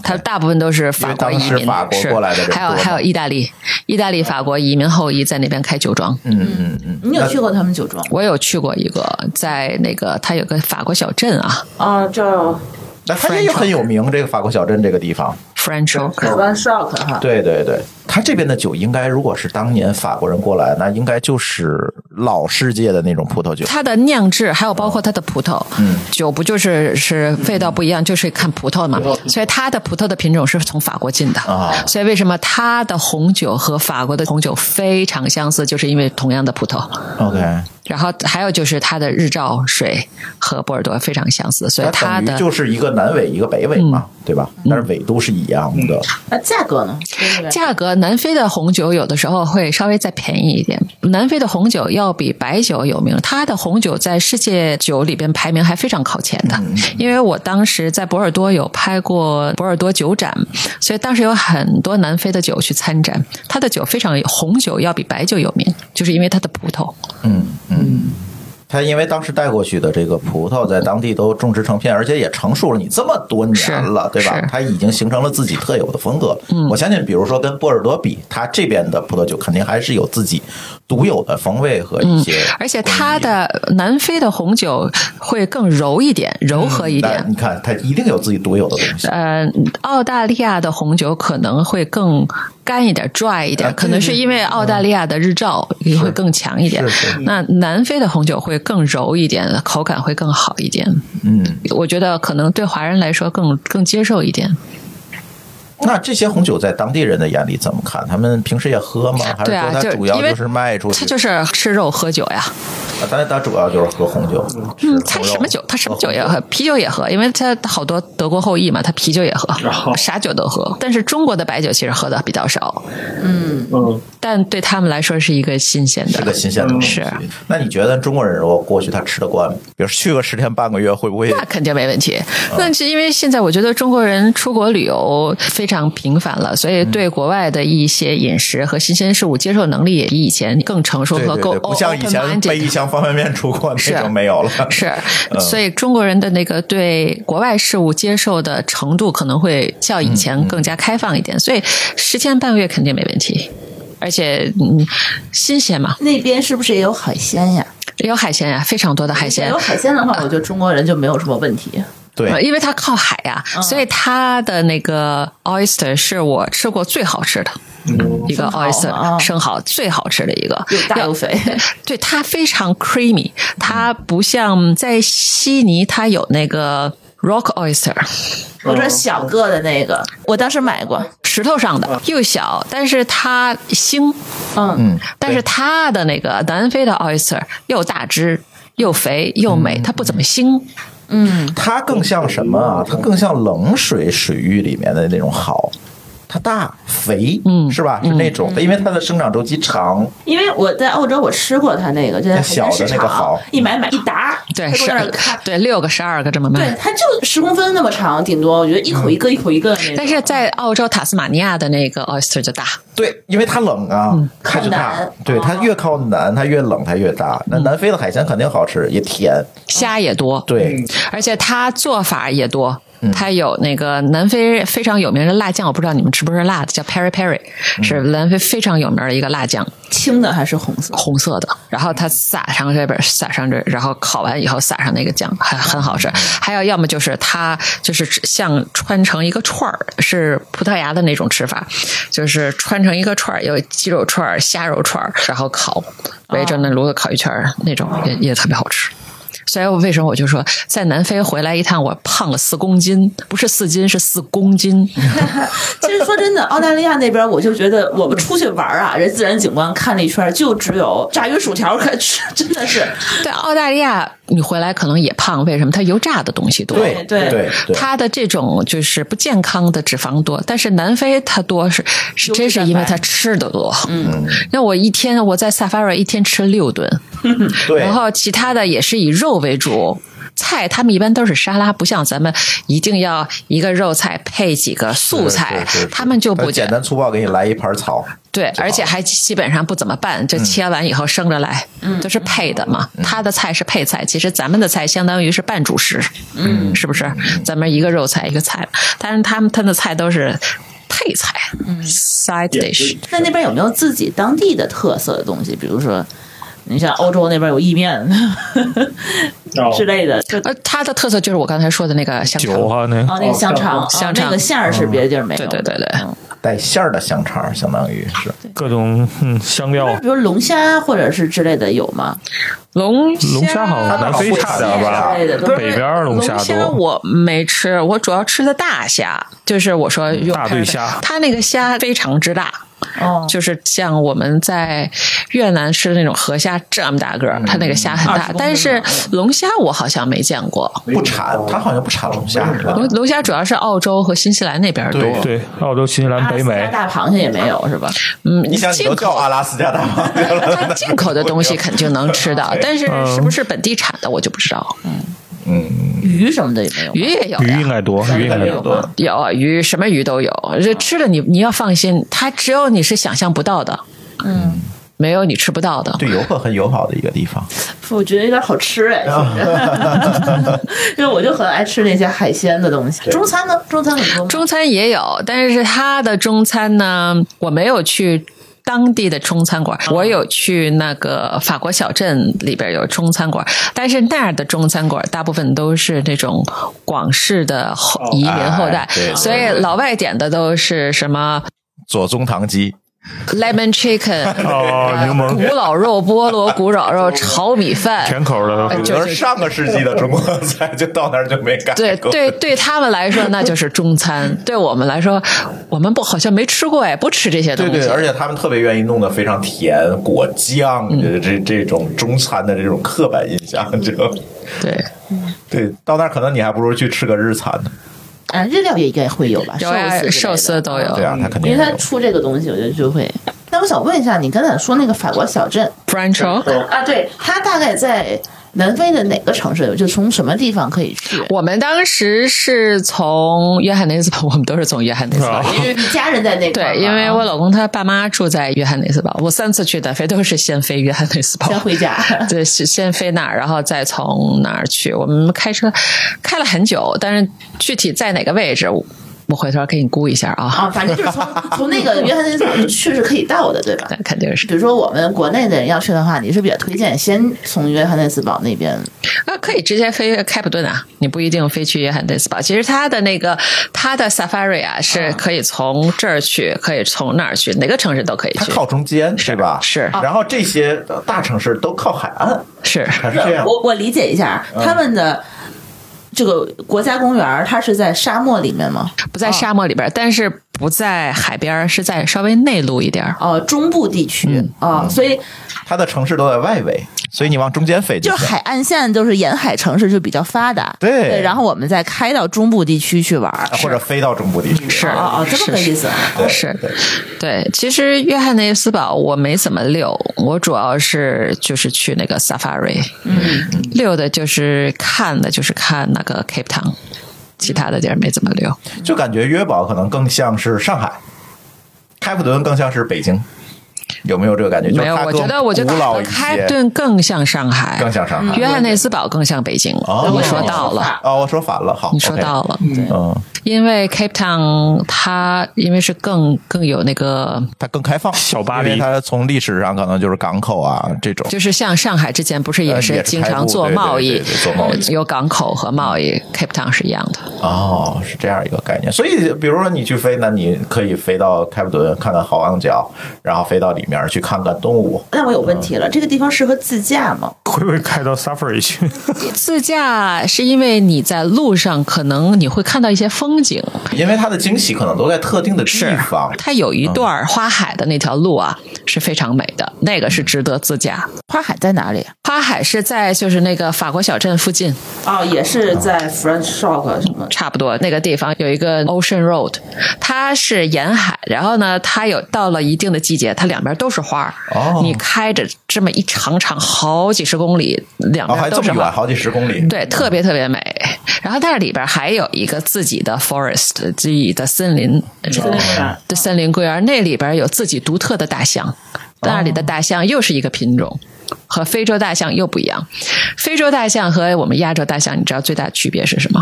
他大部分都是法国移民，
过来的人
还有还有意大利，意大利、法国移民后裔在那边开酒庄。
嗯嗯嗯，
你有去过他们酒庄？
我有去过一个，在那个他有个法国小镇啊
啊，叫
那它也很有名，这个法国小镇这个地方。
，French Oak。
One Shock 哈。
对对对，它这边的酒应该，如果是当年法国人过来，那应该就是老世界的那种葡萄酒。
它的酿制还有包括它的葡萄，嗯，酒不就是是味道不一样，就是看葡萄嘛。所以它的葡萄的品种是从法国进的
啊
所以为什么它的红酒和法国的红酒非常相似，就是因为同样的葡萄。
OK，
然后还有就是它的日照水和波尔多非常相似，所以它的
就是一个南纬一个北纬嘛，对吧？但是纬度是一样的。
那价格呢？
价格，南非的红酒有的时候会稍微再便宜一点。南非的红酒要比白酒有名，它的红酒在世界酒里边排名还非常靠前的。因为我当时在博尔多有拍过博尔多酒展，所以当时有很多南非的酒去参展。它的酒非常红酒要比白酒有名，就是因为它的葡萄。
嗯嗯。嗯。它因为当时带过去的这个葡萄在当地都种植成片，而且也成熟了你这么多年了，对吧
是？
它已经形成了自己特有的风格。嗯，我相信，比如说跟波尔多比，它这边的葡萄酒肯定还是有自己独有的风味和一些、
而且它的南非的红酒会更柔一点，柔和一点。
但你看，它一定有自己独有的东西。
呃，澳大利亚的红酒可能会更干一点、dry 一点，
啊
可能是因为澳大利亚的日照也会更强一点。那南非的红酒会更柔一点，口感会更好一点。
嗯，
我觉得可能对华人来说更更接受一点。
那这些红酒在当地人的眼里怎么看？他们平时也喝吗？还是说它
对啊就
主要就是卖出去？
它就是吃肉喝酒呀，
啊，但是它主要就是喝红酒。
嗯，他什么酒，他什么酒也喝，啤酒也喝，因为他好多德国后裔嘛，他啤酒也喝，啥酒都喝。但是中国的白酒其实喝的比较少，
嗯，
但对他们来说是一个新鲜的，
是个新鲜的东西。
是
那你觉得中国人如果过去他吃得惯吗？比如去个十天半个月，会不会？
那肯定没问题。
嗯
那是因为现在我觉得中国人出国旅游非常频繁了，所以对国外的一些饮食和新鲜事物接受能力也比以前更成熟和够
不像以前背一箱方便面出国
是
那种没有了。
是，
嗯
所以中国人的那个对国外事物接受的程度可能会较以前更加开放一点，所以十天半个月肯定没问题，而且嗯，新鲜嘛，
那边是不是也有海鲜呀？
有海鲜呀，非常多的海鲜
有。海鲜的话，我觉得中国人就没有什么问题。
呃
对，
因为它靠海呀、所以它的那个 oyster 是我吃过最好吃的。一个 oyster
啊
生蚝最好吃的一个，
又大又肥，
对它非常 creamy，它不像在悉尼，它有那个 rock oyster，
或者小个的那个，
我当时买过，
石头上的，又小，但是它腥，
嗯，
嗯，
但是它的那个南非的 oyster 又大只又肥又美，它不怎么腥。
它更像什么啊？它更像冷水水域里面的那种好。它大肥，
嗯
是吧？是那种的，因为它的生长周期长。
因为我在澳洲我吃过它那个，就在
小的那个好，
一买买一打，
对，
它
是
在那儿看，
对六个十二个这么卖对。，
它就十公分那么长，顶多我觉得一口一个，一口一个。
但是在澳洲塔斯马尼亚的那个 oyster 就大，
对，因为它冷啊，它就大。对，它
哦
越靠南，它越冷，它越大。那南非的海鲜肯定好吃，也甜。
虾也多，
对，
而且它做法也多。它有那个南非非常有名的辣酱，我不知道你们吃不吃辣的，叫 peri peri，是南非非常有名的一个辣酱，
青的还是红色？
红色的。然后它撒上这边，撒上这，然后烤完以后撒上那个酱，很很好吃。还有要么就是它就是像穿成一个串儿，是葡萄牙的那种吃法，就是穿成一个串儿，有鸡肉串儿、虾肉串儿，然后烤，围着那炉子烤一圈儿，那种也也特别好吃。所以为什么我就说，在南非回来一趟，我胖了四公斤，不是四斤，是四公斤。
其实说真的，澳大利亚那边我就觉得我们出去玩啊，人自然景观看了一圈，就只有炸鱼薯条可吃，真的是。
对，澳大利亚你回来可能也胖，为什么？它油炸的东西多。
对
对
对对，
它的这种就是不健康的脂肪多，但是南非它多是是真是因为它吃的多。嗯，那我一天我在 Safari 一天吃六顿，
对
然后其他的也是以肉为主。菜他们一般都是沙拉，不像咱们一定要一个肉菜配几个素菜他们就不
简单粗暴给你来一盘草，
对，而且还基本上不怎么拌，就切完以后生着来，都是配的嘛。他的菜是配菜，其实咱们的菜相当于是半主食，嗯，是不是？咱们一个肉菜一个菜，但是他们他的菜都是配菜嗯，side dish。
那那边有没有自己当地的特色的东西？比如说，你像欧洲那边有意面 之类的，就
呃，它的特色就是我刚才说的那个香肠，
酒哈那
哦，那个香肠，哦
香肠
那个馅儿是别的地儿没有的。
对对对对
嗯
带馅儿的香肠，相当于是
各种嗯香料，
比如龙虾或者是之类的有吗？
龙
龙虾好像南非差
的，都
北边龙虾多。
我没吃，我主要吃的大虾，就是我说用
大对虾
它那个虾非常之大。
哦，
就是像我们在越南吃的那种河虾这么大个儿，它那个虾很大但是龙虾我好像没见过。
不产，它好像不产龙虾。是吧？
龙龙虾主要是澳洲和新西兰那边多，
对
对，澳洲、新西兰、北美，
大螃蟹也没有是吧？
嗯，
你想，
进口
阿拉斯加大螃蟹了，
它 进口的东西肯定能吃到，但是是不是本地产的我就不知道。
嗯，
鱼什么的也没有。
鱼也有
鱼应，该多，鱼应该
有
多。
有鱼什么鱼都有，这吃了你你要放心，它只有你是想象不到的，
嗯，
没有你吃不到的。
对游客很友好的一个地方。
我觉得有点好吃哎，其实 因为我就很爱吃那些海鲜的东西。中餐呢？中餐很多吗？
中餐也有，但是它的中餐呢，我没有去。当地的中餐馆，我有去那个法国小镇里边有中餐馆，但是那儿的中餐馆大部分都是那种广式的后移民后代所以老外点的都是什么
左宗棠鸡，
lemon chicken，
哦柠檬
古老肉、菠萝 古老肉、炒米饭，
甜口的
就
觉得上个世纪的中国菜 就到那儿就没改。
对对，对他们来说那就是中餐，对我们来说，我们不好像没吃过哎，不吃这些东西。
对对，而且他们特别愿意弄得非常甜，果酱，这这种中餐的这种刻板印象，就
对，
对，到那儿可能你还不如去吃个日餐呢。
啊，日料也应该会有吧？
寿司，寿
寿
司都有。
对啊，他肯定有
因为他出这个东西，我觉得就会。那我想问一下，你刚才说那个法国小镇
Francho，
啊，对，它大概在南非的哪个城市有？就从什么地方可以去？
我们当时是从约翰内斯堡，我们都是从约翰内斯堡。
啊
因为家人在那块儿嘛
对，因为我老公他爸妈住在约翰内斯堡，我三次去南非都是先飞约翰内斯堡，
先回家。
对，是先飞那儿，然后再从那儿去。我们开车开了很久，但是具体在哪个位置，我我回头给你估一下啊。
啊，反正就是从 从那个约翰内斯堡去是可以到的，对吧？
那肯定是
比如说我们国内的人要去的话，你是比较推荐先从约翰内斯堡那边
啊，可以直接飞开普敦啊，你不一定飞去约翰内斯堡。其实它的那个它的 Safari 啊，是可以从这儿去，可以从那儿去，哪个城市都可以去。
它靠中间，对吧？
是
然后这些大城市都靠海岸，
是
它是这样。
我我理解一下，他们的这个国家公园，它是在沙漠里面吗？
不在沙漠里边，但是不在海边儿，是在稍微内陆一点儿。
哦，中部地区啊、所以
它的城市都在外围，所以你往中间飞行。
就是海岸线就是沿海城市就比较发达，
对。
然后我们再开到中部地区去玩儿。
或者飞到中部地区。
是。
啊哦，这么个意思
是，对，其实约翰内斯堡我没怎么溜，我主要是就是去那个 safari，嗯，溜的就是看的就是看那个 Cape Town，其他的地儿没怎么留。
就感觉约堡可能更像是上海，开普敦更像是北京，有没有这个感觉？
没有，我觉得我觉得开
些，
顿更像上海，
更像上海。
约翰内斯堡更像北京。
哦
你说到了，
哦，我说反了，好，
你说到了，
嗯，
因为 Cape Town 它因为是更更有那个，
它更开放，
小巴黎
它从历史上可能就是港口啊这种。
就是像上海之前不是也是经常做
对对
贸易
对对对做贸易，
有港口和贸易，Cape Town 是一样的。
哦，是这样一个概念。所以，比如说你去飞，那你可以飞到开普敦看看好望角，然后飞到里面去看看动物。
那我有问题了，这个地方适合自驾吗？
会不会开到 Safari 去？
自驾是因为你在路上可能你会看到一些风景，
因为它的惊喜可能都在特定的地方。
它有一段花海的那条路啊是非常美的，那个是值得自驾。
花海在哪里？
花海是在就是那个法国小镇附近，
哦，也是在 French Shock 什么？
差不多那个地方有一个 Ocean Road，它是沿海，然后呢，它有到了一定的季节，它两边都是花儿。
哦
你开着这么一长长好几十公里，两
哦，还这么远，
边都是花。
好几十公里。
对，特别特别美。然后但是里边还有一个自己的 forest，自己的森林，
森林
的森林公园，那里边有自己独特的大象，那里的大象又是一个品种。和非洲大象又不一样，非洲大象和我们亚洲大象，你知道最大的区别是什么？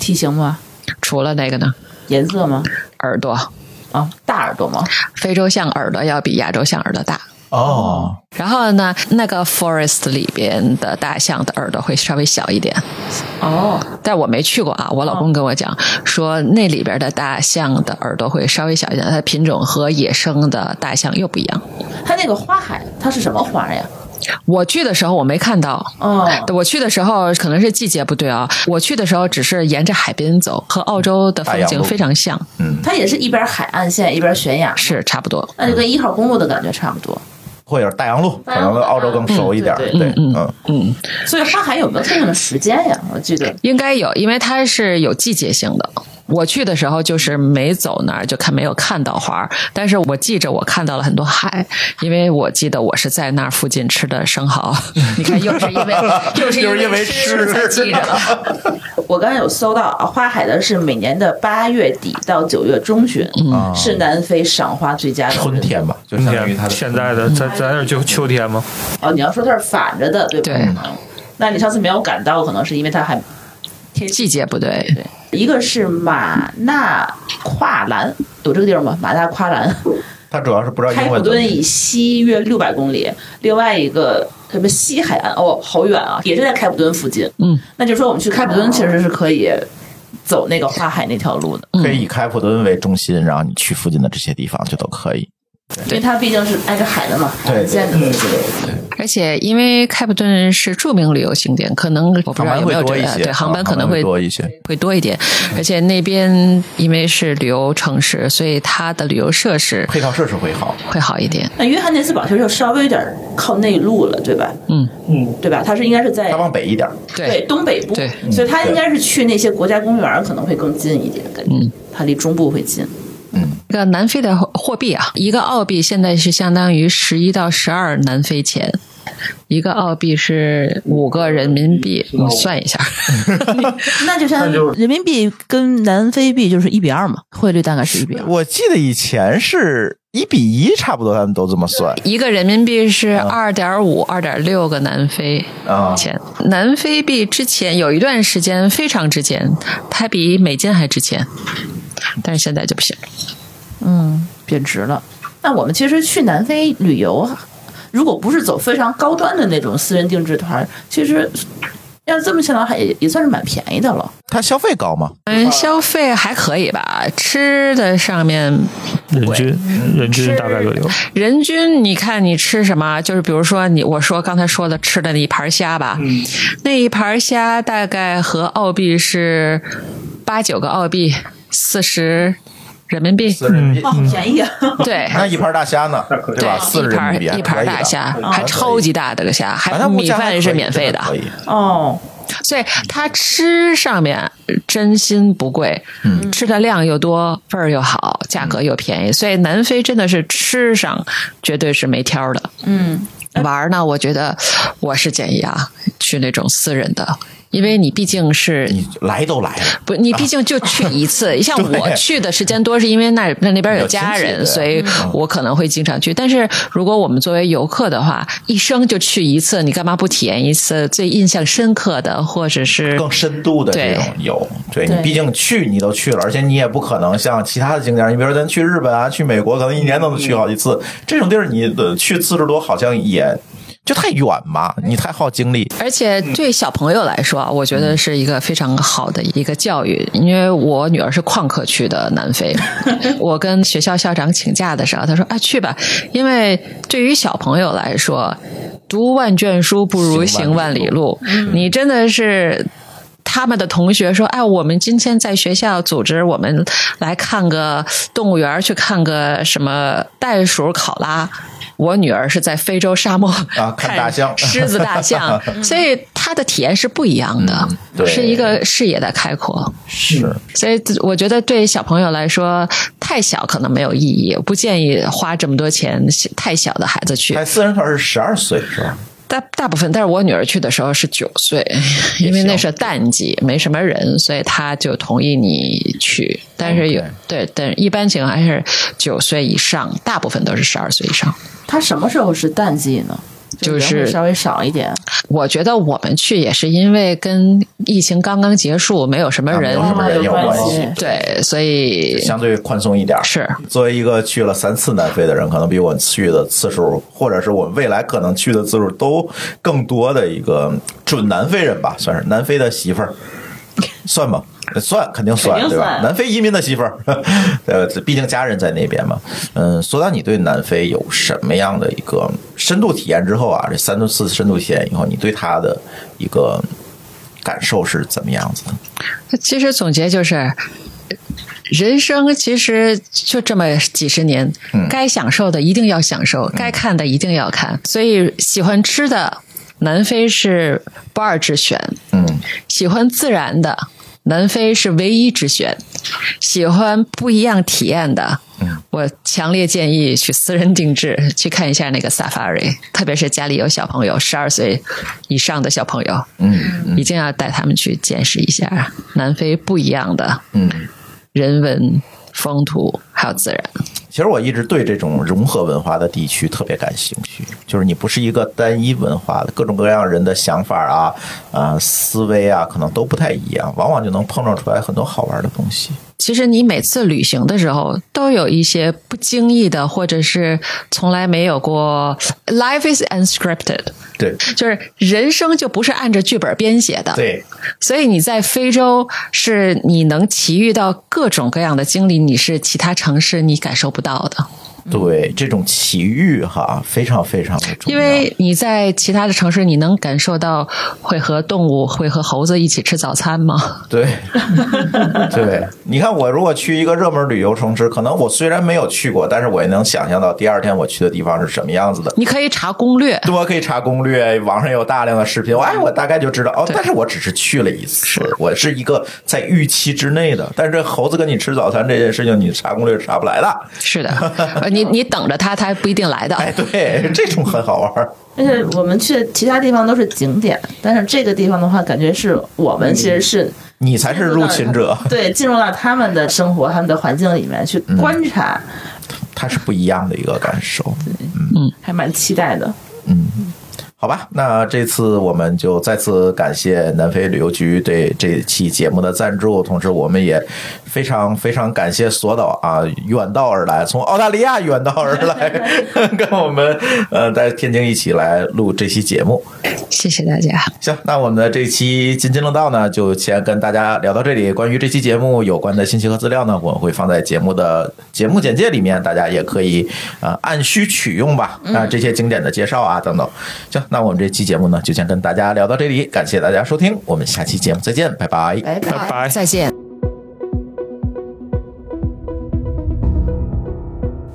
体型吗？
除了那个呢，
颜色吗？
耳朵。
啊，大耳朵吗？
非洲象耳朵要比亚洲象耳朵大。
哦，
然后呢，那个 forest 里边的大象的耳朵会稍微小一点，
哦，
但我没去过啊。我老公跟我讲说，那里边的大象的耳朵会稍微小一点，它的品种和野生的大象又不一样。
它那个花海，它是什么花呀？
我去的时候我没看到，
嗯，
我去的时候可能是季节不对啊。我去的时候只是沿着海边走，和澳洲的风景非常像，嗯
它也是一边海岸线一边悬崖，
是差不多。
那就跟一号公路的感觉差不多。
会有大洋路，可
大洋路
能澳洲更熟一点。
嗯
对，
嗯嗯
嗯，
嗯，
所以花海有没有特定的时间呀？我记得
应该有，因为它是有季节性的。我去的时候就是没走那儿，就看没有看到花儿，但是我记着我看到了很多海，因为我记得我是在那儿附近吃的生蚝。你看，又是因为又是
因为
吃
吃
才记着了。
我刚才有搜到啊，花海的是每年的八月底到九月中旬，是南非赏花最佳的
春天吧，就
春
相当于它的
现在的在在那儿就秋天吗？
哦，你要说它是反着的，对吧？
对
嗯那你上次没有赶到，可能是因为它还
季节不对，
对。一个是马纳跨栏，有这个地儿吗？马纳跨栏，
它主要是不知道
开普敦以西约六百公里，另外一个什么西海岸，哦，好远啊，也是在开普敦附近。
嗯，
那就是说我们去开普敦其实是可以走那个花海那条路的，
可以以开普敦为中心，然后你去附近的这些地方就都可以。
因为它毕竟是挨着海的嘛，
对对
见的。
而且因为开普敦是著名旅游景点，可能我不知道有没有这个
会多一，
对航班
啊
可能会
多一些。
会多一点，而且那边因为是旅游城市，所以它的旅游设施
配套设施会好，
会好一点。
那约翰内斯堡其实就稍微有点靠内陆了，对吧？
嗯
嗯，对吧？它是应该是在
它往北一点。
对
对，
东北部，
对
所以它应该是去那些国家公园可能会更近一点，感觉
嗯
它离中部会近。
一个南非的货币啊，一个澳币现在是相当于十一到十二南非钱，一个澳币是五个人民币，你算一下，
那就像
人民币跟南非币就是一比二嘛，汇率大概是一比二。
我记得以前是一比一，差不多，他们都这么算。
一个人民币是二点五、二点六个南非
啊
钱。南非币之前有一段时间非常值钱，它比美金还值钱，但是现在就不行。
嗯，贬值了。
那我们其实去南非旅游，如果不是走非常高端的那种私人定制团，其实要这么想的话也也算是蛮便宜的了。
它消费高吗？
嗯，消费还可以吧，吃的上面
人均人均大概多少？
人均，你看你吃什么？就是比如说你我说刚才说的吃的那一盘虾吧，那一盘虾大概和澳币是八九个澳币，四十人民币。
四人民币。
哇，好便宜啊！
对
那一盘大虾呢？对吧？四十
一盘
人民币
一盘大虾，
啊
还超级大的个虾，
啊
还米饭是免费的，
可以。
哦，
所以它吃上面真心不贵，
嗯
吃的量又多，味儿又好，价格又便宜，所以南非真的是吃上绝对是没挑的。
嗯，
玩儿呢，我觉得我是建议啊，去那种私人的，因为你毕竟是
你来都来了，
不，你毕竟就去一次。像我去的时间多，是因为那那那边有家人，所以我可能会经常去。但是如果我们作为游客的话，一生就去一次，你干嘛不体验一次最印象深刻的，或者是
更深度的这种游。对你毕竟去你都去了，而且你也不可能像其他的景点，你比如说咱去日本啊、去美国，可能一年都能去好几次。这种地儿你去次数多，好像也就太远嘛，你太耗精力。
而且对小朋友来说啊，我觉得是一个非常好的一个教育，因为我女儿是旷课去的南非，我跟学校校长请假的时候，他说啊去吧，因为对于小朋友来说，读万卷书不如行万里路，你真的是。他们的同学说：“哎，我们今天在学校组织我们来看个动物园，去看个什么袋鼠考拉。”我女儿是在非洲沙漠
啊看大象
狮子、大象，所以她的体验是不一样的，
对
是一个视野的开阔。
是，
所以我觉得对小朋友来说，太小可能没有意义，不建议花这么多钱太小的孩子去。
开四人团是十二岁是吧？
大大部分，但是我女儿去的时候是九岁，因为那是淡季，没什么人，所以她就同意你去。但是有对，但一般情况还是九岁以上，大部分都是十二岁以上。
她什么时候是淡季呢？
就是
稍微少一点，
我觉得我们去也是因为跟疫情刚刚结束，没有什么人，
啊没有什么人有关系
系。
对，所以
相对宽松一点。
是
作为一个去了三次南非的人，可能比我去的次数，或者是我未来可能去的次数都更多的一个准南非人吧，算是南非的媳妇儿，算吧？算，肯定算，对吧？南非移民的媳妇儿，呃，毕竟家人在那边嘛。嗯，说到你对南非有什么样的一个深度体验之后啊，这三度次深度体验以后，你对他的一个感受是怎么样子的？
其实总结就是，人生其实就这么几十年，
嗯
该享受的一定要享受，该看的一定要看。所以喜欢吃的，南非是不二之选；
嗯，
喜欢自然的，南非是唯一之选；喜欢不一样体验的。
嗯
我强烈建议去私人定制，去看一下那个 safari，特别是家里有小朋友，十二岁以上的小朋友，
嗯
一定要带他们去见识一下南非不一样的
嗯。
人文、风土还有自然。
其实我一直对这种融合文化的地区特别感兴趣，就是你不是一个单一文化的，各种各样人的想法啊、啊、思维啊，可能都不太一样，往往就能碰撞出来很多好玩的东西。
其实你每次旅行的时候，都有一些不经意的，或者是从来没有过。Life is unscripted，
对
就是人生就不是按着剧本编写的。
对，
所以你在非洲是你能奇遇到各种各样的经历，你是其他城市你感受不到的。
对，这种奇遇哈，非常非常的重要。
因为你在其他的城市，你能感受到会和动物、会和猴子一起吃早餐吗？
对，对，你看我如果去一个热门旅游城市，可能我虽然没有去过，但是我也能想象到第二天我去的地方是什么样子的。
你可以查攻略，
对，我可以查攻略，网上有大量的视频，哎，我大概就知道哦。但是我只是去了一次，是我是一个在预期之内的。但是这猴子跟你吃早餐这件事情，你查攻略是查不来的。
是的，呃你你等着他，他不一定来的。
哎，对，这种很好玩儿。
而且我们去的其他地方都是景点，但是这个地方的话，感觉是我们其实是
你才是入侵者，
对，进入到他们的生活、他们的环境里面去观察，
它是不一样的一个感受。
嗯还蛮期待的。
嗯好吧，那这次我们就再次感谢南非旅游局对这期节目的赞助，同时我们也非常非常感谢索导啊，远道而来，从澳大利亚远道而来，跟我们呃在天津一起来录这期节目。
谢谢大家。
行，那我们的这期津津乐道呢，就先跟大家聊到这里。关于这期节目有关的信息和资料呢，我们会放在节目的节目简介里面，大家也可以呃按需取用吧。啊，这些经典的介绍啊等等。行，那我们这期节目呢，就先跟大家聊到这里，感谢大家收听，我们下期节目再见，拜拜。
拜拜
拜拜。
再见。